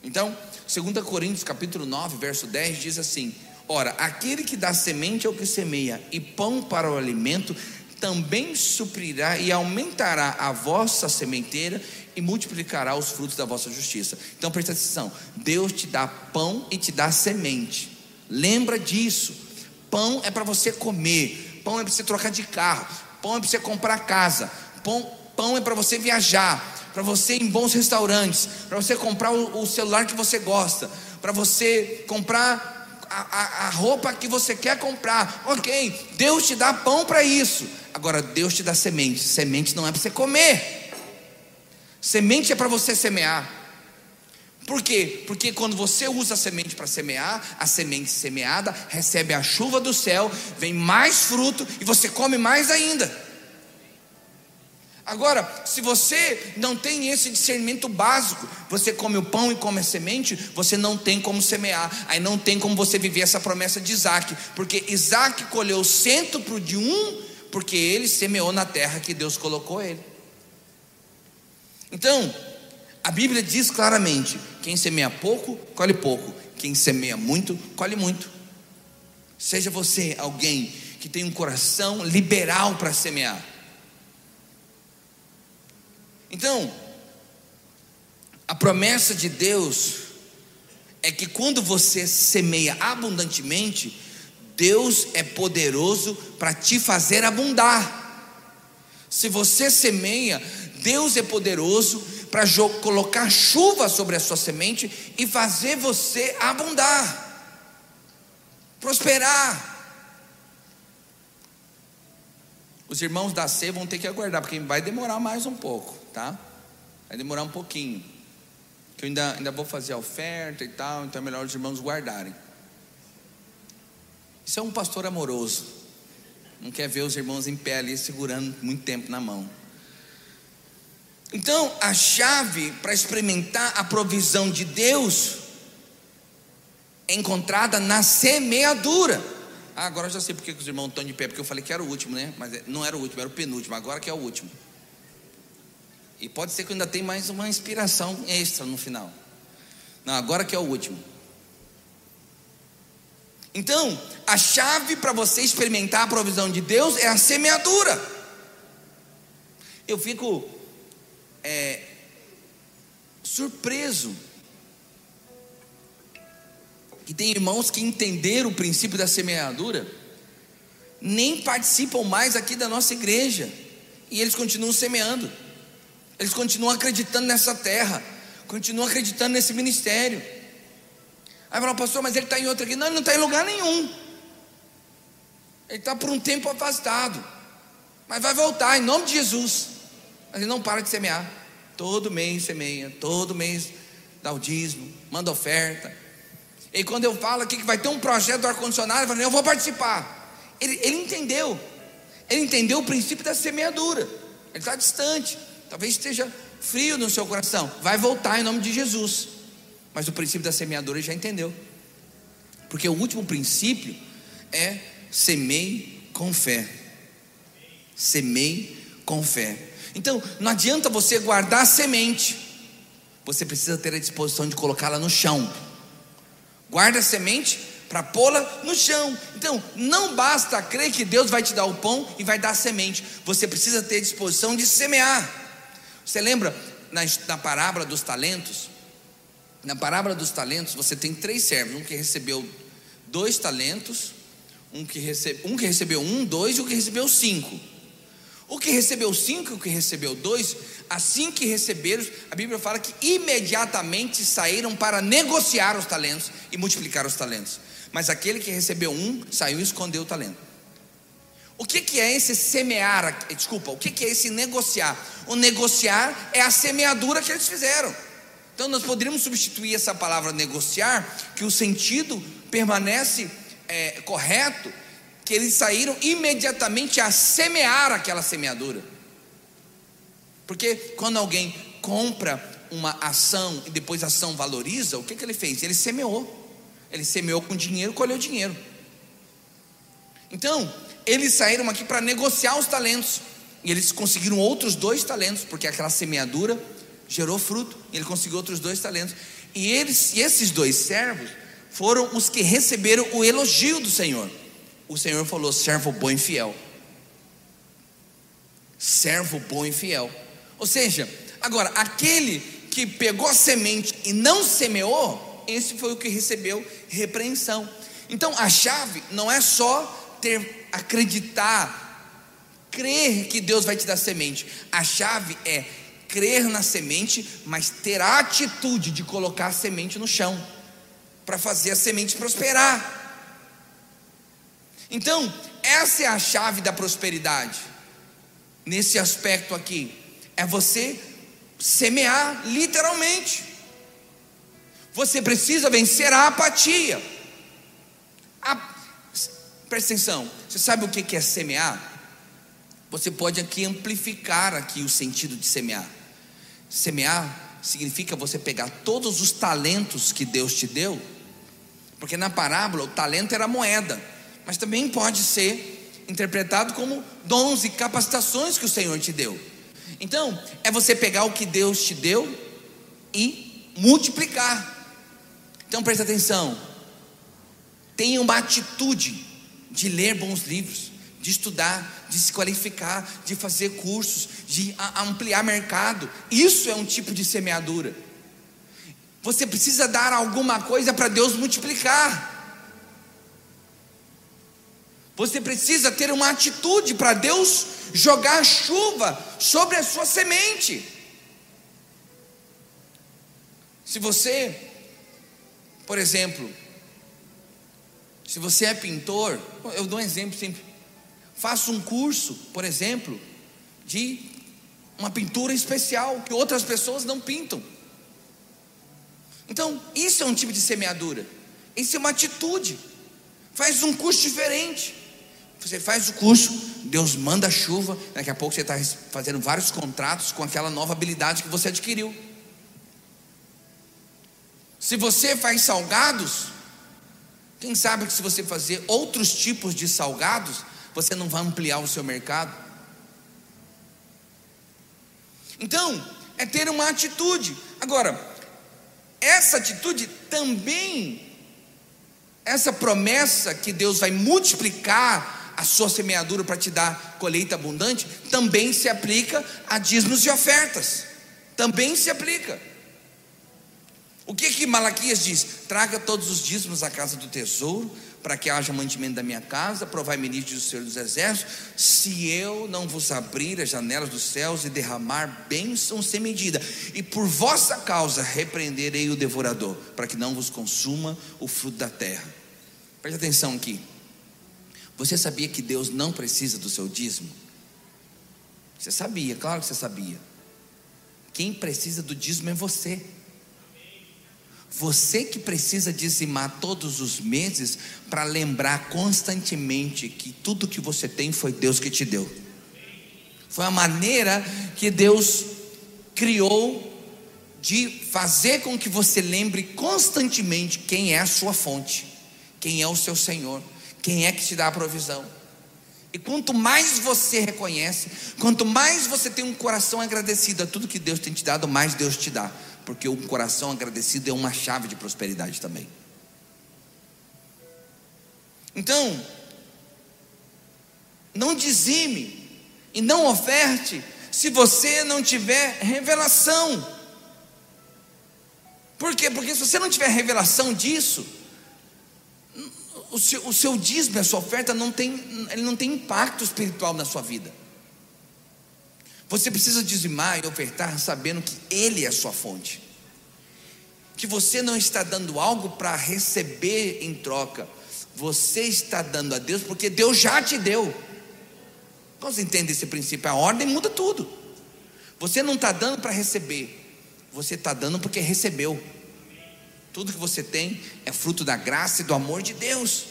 Então, 2 Coríntios capítulo 9, verso 10 diz assim: Ora, aquele que dá semente ao que semeia e pão para o alimento, também suprirá e aumentará a vossa sementeira e multiplicará os frutos da vossa justiça. Então presta atenção: Deus te dá pão e te dá semente. Lembra disso. Pão é para você comer, pão é para você trocar de carro, pão é para você comprar casa, pão, pão é para você viajar, para você ir em bons restaurantes, para você comprar o, o, celular que você gosta, para você comprar a, a, roupa que você quer comprar. Ok, Deus te dá pão para isso. Agora Deus te dá semente. Semente não é para você comer. Semente é para você semear. Por quê? Porque quando você usa a semente para semear, a semente semeada recebe a chuva do céu, vem mais fruto e você come mais ainda. Agora, se você não tem esse discernimento básico, você come o pão e come a semente, você não tem como semear, aí não tem como você viver essa promessa de Isaac, porque Isaac colheu cento de um, porque ele semeou na terra que Deus colocou ele. Então, a Bíblia diz claramente: quem semeia pouco, colhe pouco, quem semeia muito, colhe muito. Seja você alguém que tem um coração liberal para semear. Então, a promessa de Deus é que quando você semeia abundantemente, Deus é poderoso para te fazer abundar. Se você semeia Deus é poderoso para colocar chuva sobre a sua semente e fazer você abundar, prosperar. Os irmãos da C vão ter que aguardar, porque vai demorar mais um pouco, tá? Vai demorar um pouquinho. Que eu ainda, ainda vou fazer a oferta e tal, então é melhor os irmãos guardarem. Isso é um pastor amoroso. Não quer ver os irmãos em pé ali segurando muito tempo na mão. Então, a chave para experimentar a provisão de Deus é encontrada na semeadura. Ah, agora eu já sei porque os irmãos estão de pé, porque eu falei que era o último, né? Mas é, não era o último, era o penúltimo, agora que é o último. E pode ser que ainda tenha mais uma inspiração extra no final. Não, agora que é o último. Então, a chave para você experimentar a provisão de Deus é a semeadura. Eu fico é, surpreso que tem irmãos que entenderam o princípio da semeadura, nem participam mais aqui da nossa igreja, e eles continuam semeando, eles continuam acreditando nessa terra, continuam acreditando nesse ministério. Aí fala, pastor, mas ele está em outra aqui. Não, ele não está em lugar nenhum. Ele está por um tempo afastado. Mas vai voltar em nome de Jesus. Mas ele não para de semear. Todo mês semeia, todo mês dá o dízimo, manda oferta. E quando eu falo aqui que vai ter um projeto do ar-condicionado, eu falo, eu vou participar. Ele, ele entendeu. Ele entendeu o princípio da semeadura. Ele está distante. Talvez esteja frio no seu coração. Vai voltar em nome de Jesus. Mas o princípio da semeadura ele já entendeu. Porque o último princípio é semeie com fé. Semeie com fé. Então, não adianta você guardar a semente. Você precisa ter a disposição de colocá-la no chão. Guarda a semente para pô-la no chão. Então, não basta crer que Deus vai te dar o pão e vai dar a semente. Você precisa ter a disposição de semear. Você lembra na, na parábola dos talentos? Na parábola dos talentos, você tem três servos: um que recebeu dois talentos, um que, recebe, um que recebeu um, dois e o um que recebeu cinco. O que recebeu cinco e o que recebeu dois, assim que receberam, a Bíblia fala que imediatamente saíram para negociar os talentos e multiplicar os talentos. Mas aquele que recebeu um, saiu e escondeu o talento. O que, que é esse semear? Desculpa, o que, que é esse negociar? O negociar é a semeadura que eles fizeram. Então nós poderíamos substituir essa palavra negociar, que o sentido permanece é, correto, que eles saíram imediatamente a semear aquela semeadura. Porque quando alguém compra uma ação e depois a ação valoriza, o que, que ele fez? Ele semeou. Ele semeou com dinheiro, colheu dinheiro. Então, eles saíram aqui para negociar os talentos. E eles conseguiram outros dois talentos, porque aquela semeadura gerou fruto. E ele conseguiu outros dois talentos. E eles, e esses dois servos foram os que receberam o elogio do Senhor. O Senhor falou: servo bom e fiel. Servo bom e fiel. Ou seja, agora, aquele que pegou a semente e não semeou, esse foi o que recebeu repreensão. Então a chave não é só ter acreditar, crer que Deus vai te dar semente. A chave é crer na semente, mas ter a atitude de colocar a semente no chão para fazer a semente prosperar. Então, essa é a chave da prosperidade. Nesse aspecto aqui, é você semear literalmente. Você precisa vencer a apatia. A, presta atenção, você sabe o que é semear? Você pode aqui amplificar aqui o sentido de semear. Semear significa você pegar todos os talentos que Deus te deu, porque na parábola o talento era moeda, mas também pode ser interpretado como dons e capacitações que o Senhor te deu. Então, é você pegar o que Deus te deu e multiplicar. Então presta atenção. Tenha uma atitude de ler bons livros, de estudar, de se qualificar, de fazer cursos, de ampliar mercado. Isso é um tipo de semeadura. Você precisa dar alguma coisa para Deus multiplicar. Você precisa ter uma atitude para Deus jogar chuva sobre a sua semente. Se você, por exemplo, se você é pintor, eu dou um exemplo sempre. Faça um curso, por exemplo, de uma pintura especial que outras pessoas não pintam. Então, isso é um tipo de semeadura. Isso é uma atitude. Faz um curso diferente. Você faz o curso, Deus manda chuva, daqui a pouco você está fazendo vários contratos com aquela nova habilidade que você adquiriu. Se você faz salgados, quem sabe que se você fazer outros tipos de salgados, você não vai ampliar o seu mercado? Então, é ter uma atitude. Agora, essa atitude também, essa promessa que Deus vai multiplicar a sua semeadura para te dar colheita abundante, também se aplica a dízimos e ofertas. Também se aplica. O que que Malaquias diz? Traga todos os dízimos à casa do tesouro, para que haja mantimento da minha casa, provai-me nisso do Senhor dos Exércitos, se eu não vos abrir as janelas dos céus e derramar bênção sem medida, e por vossa causa repreenderei o devorador, para que não vos consuma o fruto da terra. Preste atenção aqui. Você sabia que Deus não precisa do seu dízimo? Você sabia, claro que você sabia. Quem precisa do dízimo é você. Você que precisa dizimar todos os meses para lembrar constantemente que tudo que você tem foi Deus que te deu. Foi a maneira que Deus criou de fazer com que você lembre constantemente quem é a sua fonte, quem é o seu Senhor. Quem é que te dá a provisão? E quanto mais você reconhece, quanto mais você tem um coração agradecido a tudo que Deus tem te dado, mais Deus te dá. Porque um coração agradecido é uma chave de prosperidade também. Então, não dizime e não oferte se você não tiver revelação. Por quê? Porque se você não tiver revelação disso, o seu, o seu dízimo, a sua oferta não tem, ele não tem impacto espiritual na sua vida. Você precisa dizimar e ofertar sabendo que Ele é a sua fonte. Que você não está dando algo para receber em troca. Você está dando a Deus porque Deus já te deu. Você entende esse princípio? A ordem muda tudo. Você não está dando para receber. Você está dando porque recebeu. Tudo que você tem é fruto da graça e do amor de Deus.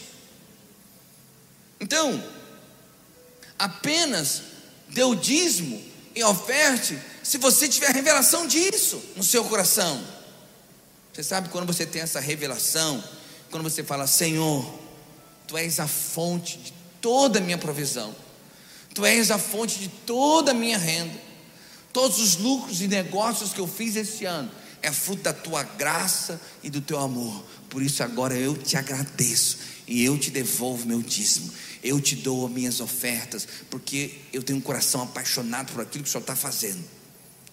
Então, apenas o dízimo e oferte se você tiver revelação disso no seu coração. Você sabe quando você tem essa revelação, quando você fala, Senhor, Tu és a fonte de toda a minha provisão, Tu és a fonte de toda a minha renda, todos os lucros e negócios que eu fiz esse ano é fruto da Tua graça e do Teu amor. Por isso agora eu te agradeço e eu te devolvo meu dízimo. Eu te dou as minhas ofertas, porque eu tenho um coração apaixonado por aquilo que o Senhor está fazendo.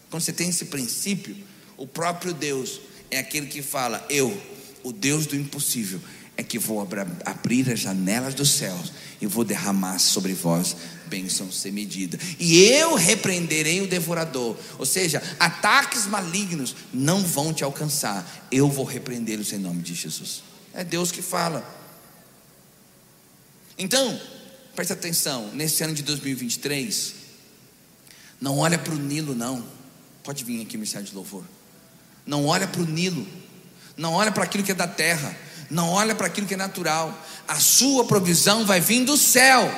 Quando você tem esse princípio, o próprio Deus é aquele que fala: Eu, o Deus do impossível, é que vou abrir as janelas dos céus e vou derramar sobre vós bênçãos sem medida. E eu repreenderei o devorador. Ou seja, ataques malignos não vão te alcançar. Eu vou repreendê-los em nome de Jesus. É Deus que fala. Então, preste atenção, nesse ano de 2023, não olha para o Nilo, não. Pode vir aqui, mensagem de louvor. Não olha para o Nilo, não olha para aquilo que é da terra, não olha para aquilo que é natural. A sua provisão vai vir do céu.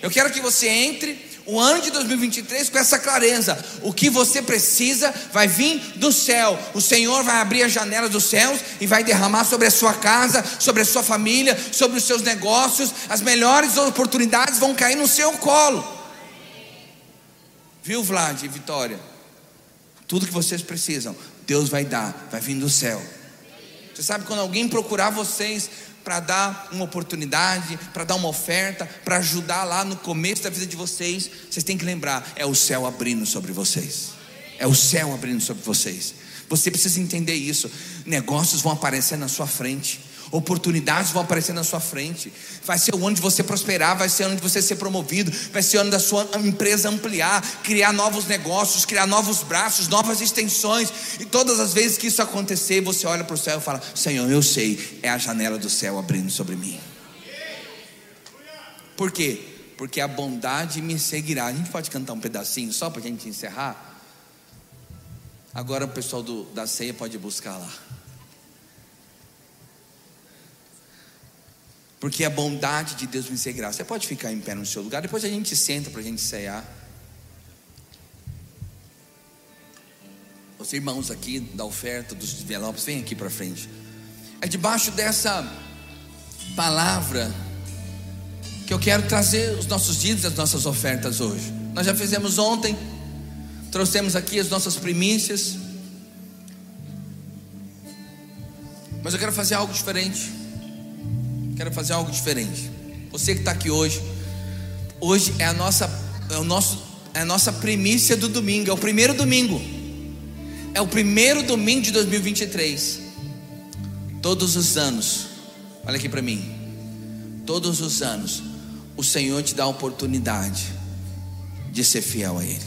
Eu quero que você entre o ano de 2023 com essa clareza. O que você precisa vai vir do céu. O Senhor vai abrir as janelas dos céus e vai derramar sobre a sua casa, sobre a sua família, sobre os seus negócios. As melhores oportunidades vão cair no seu colo. Viu, Vlad e Vitória? Tudo que vocês precisam, Deus vai dar, vai vir do céu. Você sabe quando alguém procurar vocês para dar uma oportunidade, para dar uma oferta, para ajudar lá no começo da vida de vocês, vocês têm que lembrar: é o céu abrindo sobre vocês. É o céu abrindo sobre vocês. Você precisa entender isso. Negócios vão aparecer na sua frente. Oportunidades vão aparecer na sua frente. Vai ser o ano de você prosperar, vai ser o ano de você ser promovido, vai ser o ano da sua empresa ampliar, criar novos negócios, criar novos braços, novas extensões. E todas as vezes que isso acontecer, você olha para o céu e fala: Senhor, eu sei, é a janela do céu abrindo sobre mim. Por quê? Porque a bondade me seguirá. A gente pode cantar um pedacinho só para a gente encerrar? Agora o pessoal do, da ceia pode buscar lá. Porque a bondade de Deus me seguirá. Você pode ficar em pé no seu lugar, depois a gente senta para a gente cear. Os irmãos aqui da oferta dos envelopes, vem aqui para frente. É debaixo dessa palavra que eu quero trazer os nossos dízimos, as nossas ofertas hoje. Nós já fizemos ontem, trouxemos aqui as nossas primícias. Mas eu quero fazer algo diferente. Quero fazer algo diferente. Você que está aqui hoje, hoje é a nossa, é o nosso, é a nossa primícia do domingo, é o primeiro domingo. É o primeiro domingo de 2023. Todos os anos, olha aqui para mim. Todos os anos, o Senhor te dá a oportunidade de ser fiel a Ele.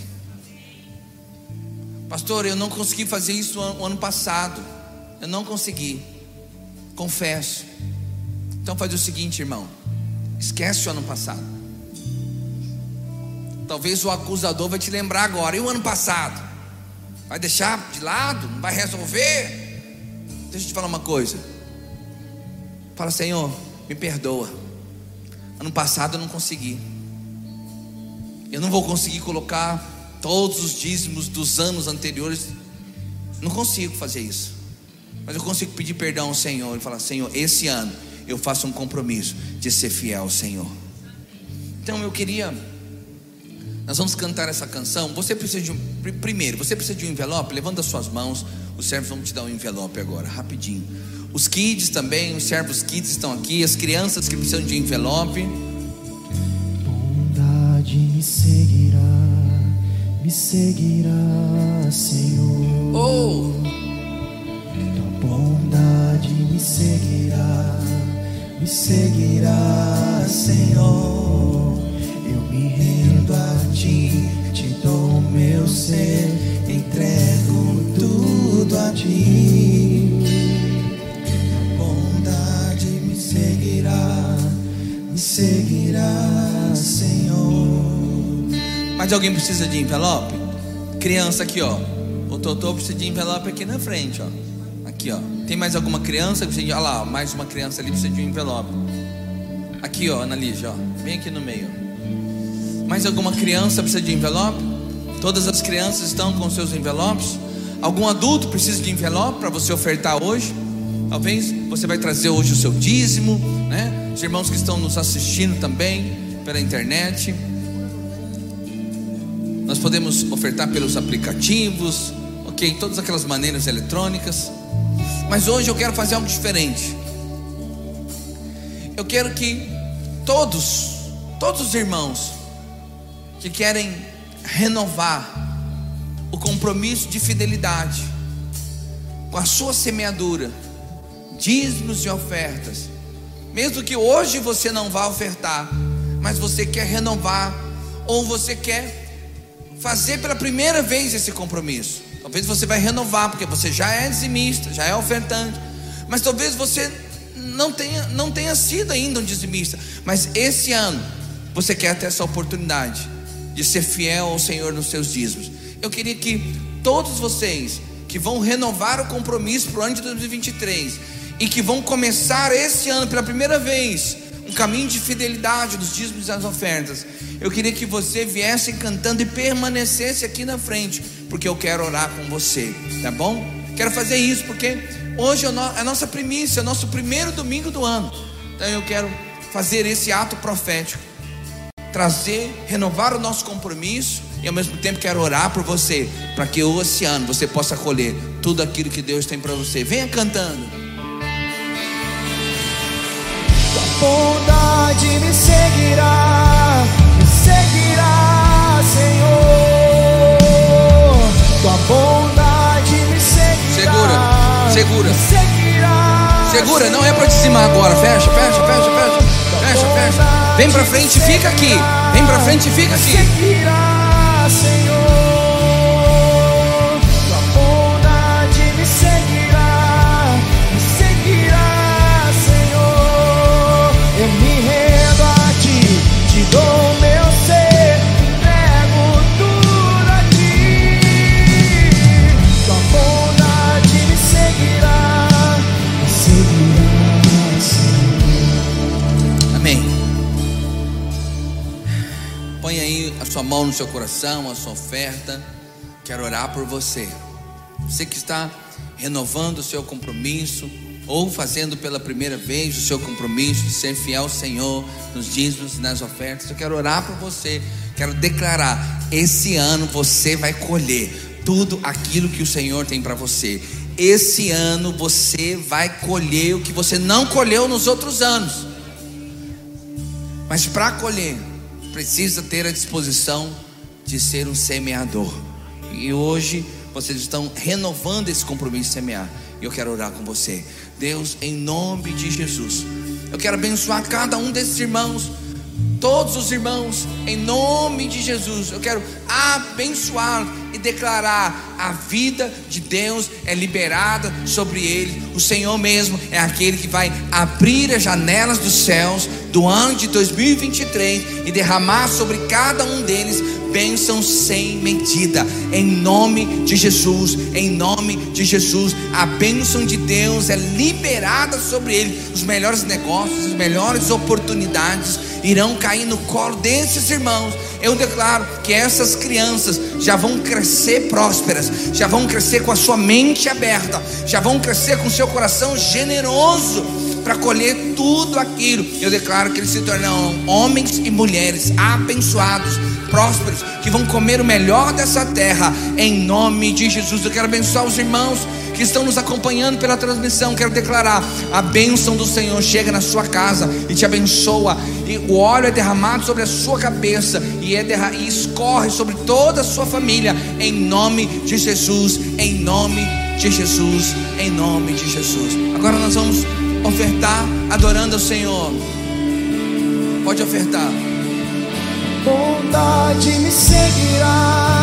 Pastor, eu não consegui fazer isso o ano passado. Eu não consegui. Confesso. Então faz o seguinte, irmão. Esquece o ano passado. Talvez o acusador vai te lembrar agora. E o ano passado? Vai deixar de lado? Não vai resolver? Deixa eu te falar uma coisa. Fala, Senhor, me perdoa. Ano passado eu não consegui. Eu não vou conseguir colocar todos os dízimos dos anos anteriores. Não consigo fazer isso. Mas eu consigo pedir perdão ao Senhor e falar: Senhor, esse ano eu faço um compromisso de ser fiel ao Senhor. Então eu queria, nós vamos cantar essa canção. Você precisa de um, primeiro, você precisa de um envelope. Levanta suas mãos. Os servos vão te dar um envelope agora, rapidinho. Os kids também, os servos kids estão aqui. As crianças que precisam de envelope. Bondade me seguirá, me seguirá, Senhor. Oh! Tua bondade me seguirá me seguirá, Senhor. Eu me rendo a ti, te dou meu ser, entrego tudo a ti. Bondade me seguirá, me seguirá, Senhor. Mas alguém precisa de envelope? Criança aqui, ó. O Totô precisa de envelope aqui na frente, ó. Aqui, ó. Tem mais alguma criança que precisa de. Olha lá, mais uma criança ali precisa de um envelope. Aqui, ó, Ana Lígia, ó. Vem aqui no meio. Mais alguma criança precisa de envelope? Todas as crianças estão com seus envelopes. Algum adulto precisa de envelope para você ofertar hoje? Talvez você vai trazer hoje o seu dízimo, né? Os irmãos que estão nos assistindo também pela internet. Nós podemos ofertar pelos aplicativos, ok, todas aquelas maneiras eletrônicas. Mas hoje eu quero fazer algo diferente. Eu quero que todos, todos os irmãos que querem renovar o compromisso de fidelidade com a sua semeadura, dízimos e ofertas, mesmo que hoje você não vá ofertar, mas você quer renovar, ou você quer fazer pela primeira vez esse compromisso. Talvez você vai renovar, porque você já é dizimista, já é ofertante, mas talvez você não tenha, não tenha sido ainda um dizimista, mas esse ano você quer ter essa oportunidade de ser fiel ao Senhor nos seus dízimos. Eu queria que todos vocês que vão renovar o compromisso para o ano de 2023 e que vão começar esse ano pela primeira vez um caminho de fidelidade dos dízimos e das ofertas, eu queria que você viesse cantando e permanecesse aqui na frente, porque eu quero orar com você, tá bom? Quero fazer isso porque hoje é a nossa primícia, é o nosso primeiro domingo do ano. Então eu quero fazer esse ato profético, trazer, renovar o nosso compromisso e ao mesmo tempo quero orar por você, para que esse ano você possa colher tudo aquilo que Deus tem para você. Venha cantando. Tua bondade me seguirá, me seguirá, Segura, segura. Não é para te cimar agora. Fecha, fecha, fecha, fecha. Fecha, fecha. Vem para frente e fica aqui. Vem para frente e fica aqui. Senhor. Sua mão no seu coração, a sua oferta. Quero orar por você. Você que está renovando o seu compromisso ou fazendo pela primeira vez o seu compromisso de ser fiel ao Senhor nos dízimos e nas ofertas. Eu quero orar por você. Quero declarar: esse ano você vai colher tudo aquilo que o Senhor tem para você. Esse ano você vai colher o que você não colheu nos outros anos. Mas para colher, precisa ter a disposição de ser um semeador. E hoje vocês estão renovando esse compromisso de semear. E eu quero orar com você. Deus, em nome de Jesus, eu quero abençoar cada um desses irmãos, todos os irmãos, em nome de Jesus. Eu quero abençoar declarar a vida de Deus é liberada sobre eles. O Senhor mesmo é aquele que vai abrir as janelas dos céus do ano de 2023 e derramar sobre cada um deles bênção sem medida, em nome de Jesus, em nome de Jesus, a bênção de Deus é liberada sobre ele, os melhores negócios, as melhores oportunidades irão cair no colo desses irmãos. Eu declaro que essas crianças já vão crescer prósperas, já vão crescer com a sua mente aberta, já vão crescer com seu coração generoso para colher tudo aquilo. Eu declaro que eles se tornarão homens e mulheres abençoados, prósperos, que vão comer o melhor dessa terra, em nome de Jesus. Eu quero abençoar os irmãos que estão nos acompanhando pela transmissão. Quero declarar: a bênção do Senhor chega na sua casa e te abençoa, e o óleo é derramado sobre a sua cabeça e, é derra- e escorre sobre toda a sua família, em nome de Jesus, em nome de Jesus, em nome de Jesus. Agora nós vamos ofertar adorando ao Senhor. Pode ofertar. Bondade me seguirá,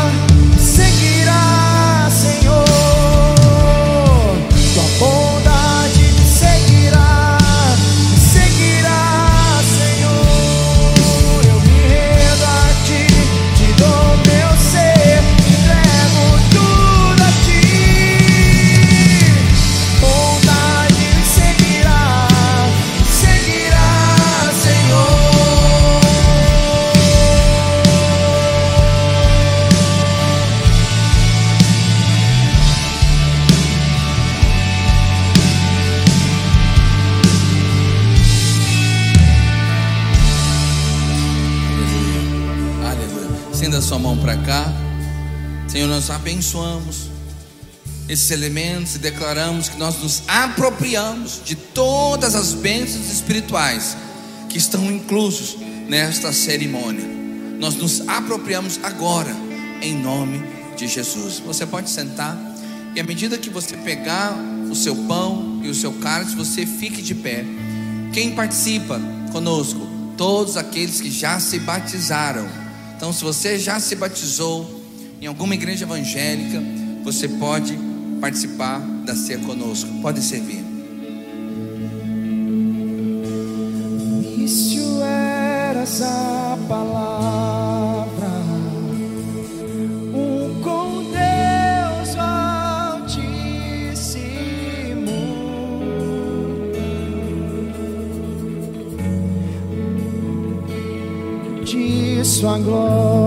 Senhor, nós abençoamos esses elementos e declaramos que nós nos apropriamos de todas as bênçãos espirituais que estão inclusos nesta cerimônia. Nós nos apropriamos agora, em nome de Jesus. Você pode sentar e à medida que você pegar o seu pão e o seu cálice, você fique de pé. Quem participa conosco? Todos aqueles que já se batizaram. Então, se você já se batizou em alguma igreja evangélica, você pode participar da ceia conosco. Pode servir. Início era essa palavra, um com Deus Altíssimo, de Sua glória,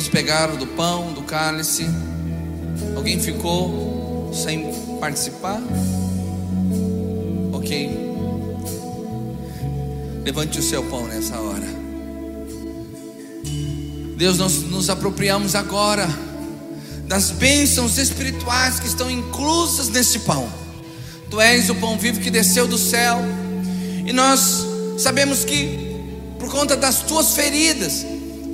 todos pegaram do pão, do cálice. Alguém ficou sem participar? Ok. Levante o seu pão nessa hora. Deus, nós nos apropriamos agora das bênçãos espirituais que estão inclusas nesse pão. Tu és o pão vivo que desceu do céu, e nós sabemos que, por conta das tuas feridas,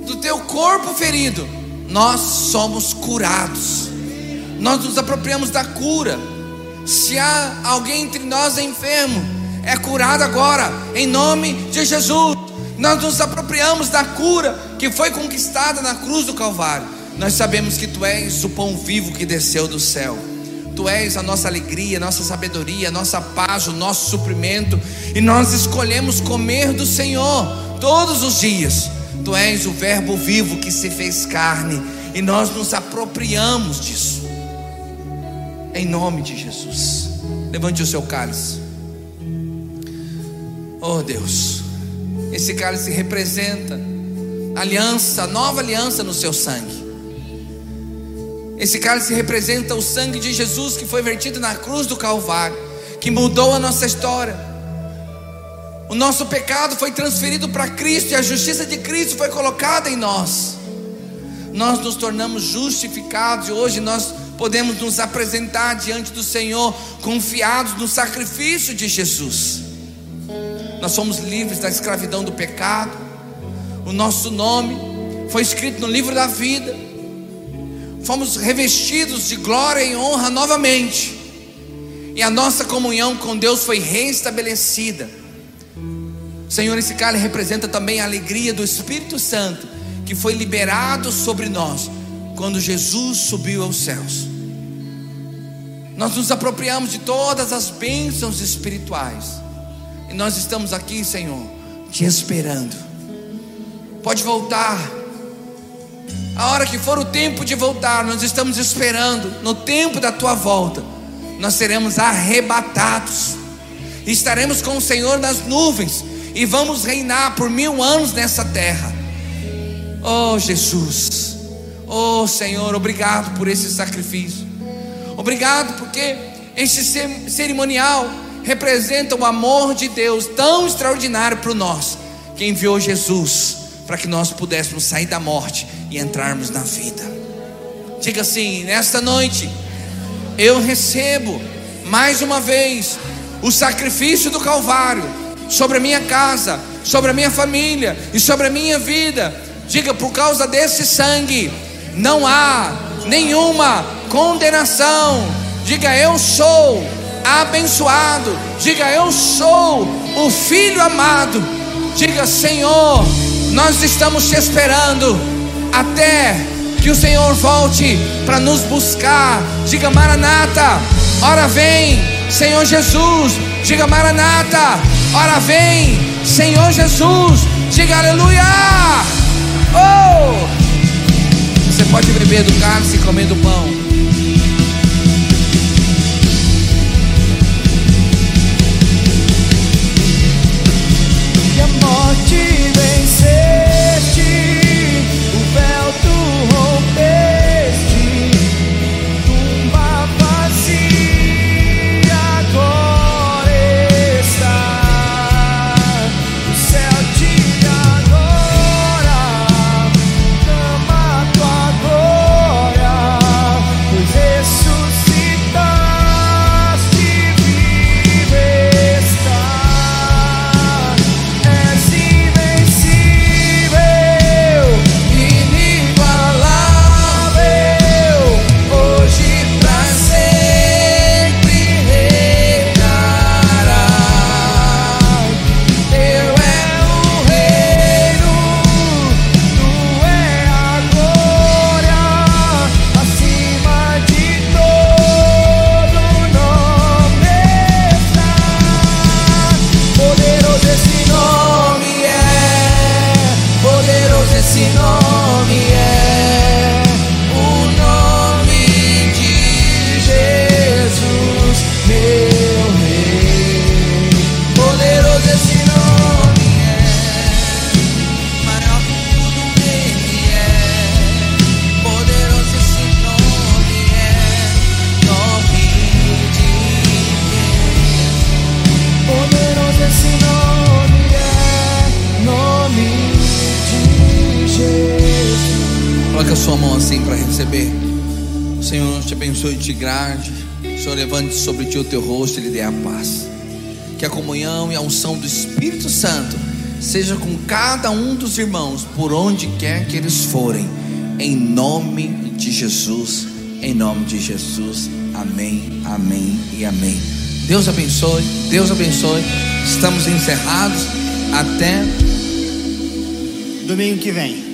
do teu corpo ferido, nós somos curados. Nós nos apropriamos da cura. Se há alguém entre nós enfermo, é curado agora, em nome de Jesus. Nós nos apropriamos da cura que foi conquistada na cruz do Calvário. Nós sabemos que tu és o pão vivo que desceu do céu. Tu és a nossa alegria, a nossa sabedoria, a nossa paz, o nosso suprimento, e nós escolhemos comer do Senhor todos os dias. Tu és o Verbo vivo que se fez carne, e nós nos apropriamos disso. Em nome de Jesus. Levante o seu cálice. Oh Deus, esse cálice representa aliança, nova aliança no seu sangue. Esse cálice representa o sangue de Jesus que foi vertido na cruz do Calvário, que mudou a nossa história. O nosso pecado foi transferido para Cristo e a justiça de Cristo foi colocada em nós. Nós nos tornamos justificados e hoje nós podemos nos apresentar diante do Senhor confiados no sacrifício de Jesus. Nós somos livres da escravidão do pecado. O nosso nome foi escrito no livro da vida. Fomos revestidos de glória e honra novamente. E a nossa comunhão com Deus foi restabelecida. Senhor, esse cálice representa também a alegria do Espírito Santo que foi liberado sobre nós quando Jesus subiu aos céus. Nós nos apropriamos de todas as bênçãos espirituais. E nós estamos aqui, Senhor, te esperando. Pode voltar. A hora que for o tempo de voltar, nós estamos esperando. No tempo da tua volta, nós seremos arrebatados. Estaremos com o Senhor nas nuvens e vamos reinar por mil anos nessa terra. Oh Jesus, oh Senhor, obrigado por esse sacrifício. Obrigado porque esse cerimonial representa o amor de Deus tão extraordinário para nós, que enviou Jesus para que nós pudéssemos sair da morte e entrarmos na vida. Diga assim: nesta noite, eu recebo mais uma vez o sacrifício do Calvário sobre a minha casa, sobre a minha família e sobre a minha vida. Diga, por causa desse sangue, não há nenhuma condenação. Diga, eu sou abençoado. Diga, eu sou o filho amado. Diga, Senhor, nós estamos te esperando até que o Senhor volte para nos buscar. Diga, Maranata, ora vem, Senhor Jesus. Diga, Maranata, ora vem, Senhor Jesus. Diga, aleluia. Oh! Você pode beber do cálice e comer do pão. Irmãos, por onde quer que eles forem. Em nome de Jesus. Em nome de Jesus. Amém, amém e amém. Deus abençoe, Deus abençoe. Estamos encerrados até Domingo que vem.